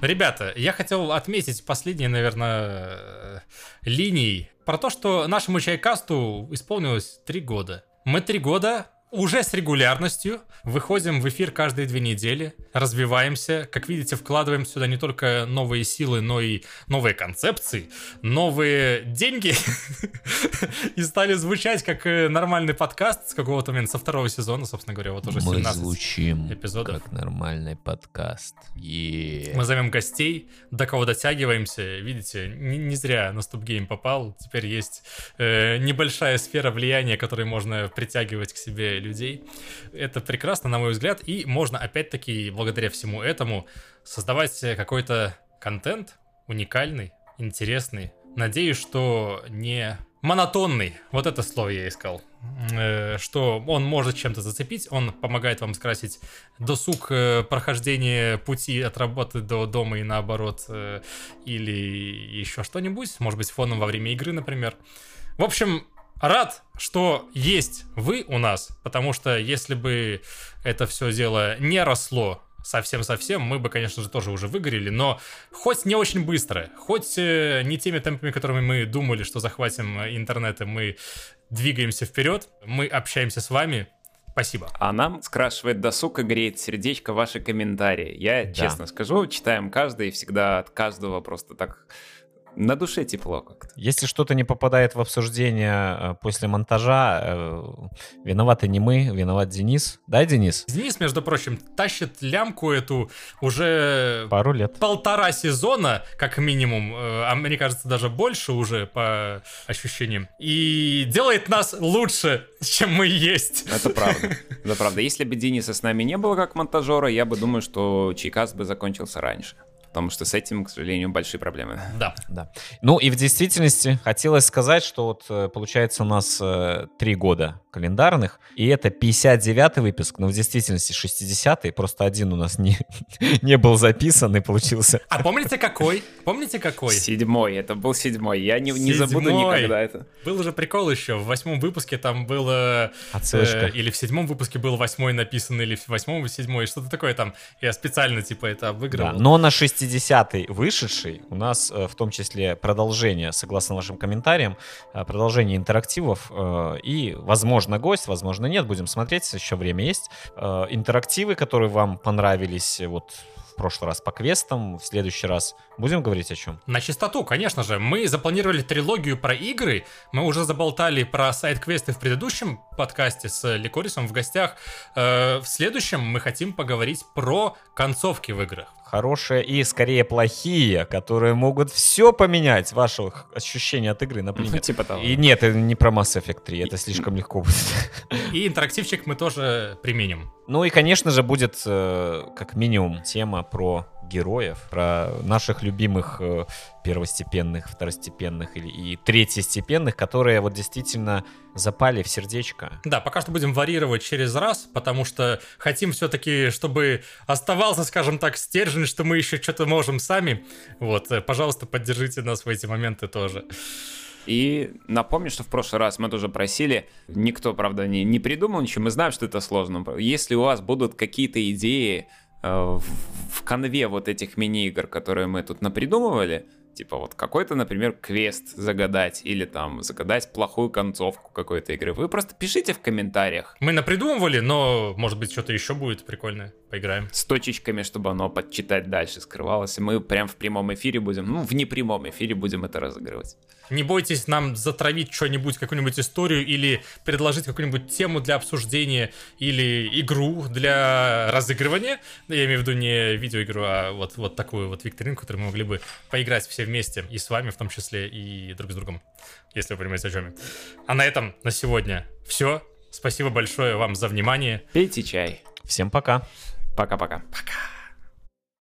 B: Ребята, я хотел отметить последние, наверное, линии про то, что нашему чайкасту исполнилось три года. Мы три года уже с регулярностью выходим в эфир каждые две недели, развиваемся. Как видите, вкладываем сюда не только новые силы, но и новые концепции, новые деньги. И стали звучать как э, нормальный подкаст с какого-то момента, со второго сезона, собственно говоря, вот уже 17 Мы звучим эпизодов.
C: как нормальный подкаст.
B: Мы зовем гостей, до кого дотягиваемся. Видите, не, зря на Стоп Гейм попал. Теперь есть э, небольшая сфера влияния, которой можно притягивать к себе людей. Это прекрасно, на мой взгляд, и можно опять-таки благодаря всему этому создавать какой-то контент уникальный, интересный. Надеюсь, что не монотонный, вот это слово я искал, э, что он может чем-то зацепить, он помогает вам скрасить досуг э, прохождения пути от работы до дома и наоборот, э, или еще что-нибудь, может быть, фоном во время игры, например. В общем, рад, что есть вы у нас, потому что если бы это все дело не росло совсем-совсем, мы бы, конечно же, тоже уже выгорели, но хоть не очень быстро, хоть э, не теми темпами, которыми мы думали, что захватим интернет, и мы двигаемся вперед, мы общаемся с вами, Спасибо.
A: А нам скрашивает досуг и греет сердечко ваши комментарии. Я да. честно скажу, читаем каждый и всегда от каждого просто так на душе тепло как-то.
C: Если что-то не попадает в обсуждение э, после монтажа, э, виноваты не мы, виноват Денис. Да, Денис?
B: Денис, между прочим, тащит лямку эту уже
C: Пару лет.
B: полтора сезона, как минимум, э, а мне кажется, даже больше уже по ощущениям. И делает нас лучше, чем мы есть.
A: Это правда. Это правда. Если бы Дениса с нами не было как монтажера, я бы думаю, что Чайкас бы закончился раньше. Потому что с этим, к сожалению, большие проблемы.
B: Да.
C: Да. Ну и в действительности хотелось сказать, что вот э, получается у нас э, три года календарных, и это 59-й выпуск, но в действительности 60-й, просто один у нас не, не был записан и получился.
B: А помните какой? Помните какой?
A: Седьмой, это был седьмой. Я не, не забуду
B: Седьмой.
A: никогда это.
B: Был уже прикол еще. В восьмом выпуске там было...
C: Отсылочка.
B: э, или в седьмом выпуске был восьмой написан, или в восьмом седьмой, что-то такое там. Я специально типа это
C: Да,
B: обыгрывал.
C: но на 60-й вышедший у нас э, в том числе продолжение, согласно вашим комментариям, э, продолжение интерактивов э, и, возможно, гость, возможно, нет, будем смотреть, еще время есть. Э, Интерактивы, которые вам понравились э, вот в прошлый раз по квестам, в следующий раз будем говорить о чем?
B: На чистоту, конечно же. Мы запланировали трилогию про игры. Мы уже заболтали про сайт-квесты в предыдущем подкасте с Ликорисом в гостях. Э, в следующем мы хотим поговорить про концовки в играх.
C: Хорошие и скорее плохие, которые могут все поменять, ваше ощущение от игры,
A: Ну,
C: например.
A: типа того.
C: И нет, это не про Mass Effect 3, это слишком легко будет.
B: И интерактивчик мы тоже применим.
C: Ну и, конечно же, будет э, как минимум тема про героев, про наших любимых э, первостепенных, второстепенных или и третьестепенных, которые вот действительно запали в сердечко.
B: Да, пока что будем варьировать через раз, потому что хотим все-таки, чтобы оставался, скажем так, стержень, что мы еще что-то можем сами. Вот, э, пожалуйста, поддержите нас в эти моменты тоже.
A: И напомню, что в прошлый раз мы тоже просили, никто, правда, не, не придумал ничего, мы знаем, что это сложно. Если у вас будут какие-то идеи в, в конве вот этих мини-игр, которые мы тут напридумывали, типа вот какой-то, например, квест загадать или там загадать плохую концовку какой-то игры, вы просто пишите в комментариях
B: Мы напридумывали, но, может быть, что-то еще будет прикольное. Поиграем.
A: с точечками, чтобы оно подчитать дальше скрывалось, и мы прям в прямом эфире будем, ну, в непрямом эфире будем это разыгрывать.
B: Не бойтесь нам затравить что-нибудь, какую-нибудь историю или предложить какую-нибудь тему для обсуждения или игру для разыгрывания. Ну, Я имею в виду не видеоигру, а вот, вот такую вот викторину, которую мы могли бы поиграть все вместе и с вами в том числе, и друг с другом, если вы понимаете, о чем я. А на этом на сегодня все. Спасибо большое вам за внимание.
A: Пейте чай.
C: Всем пока!
A: Пока-пока.
B: Пока.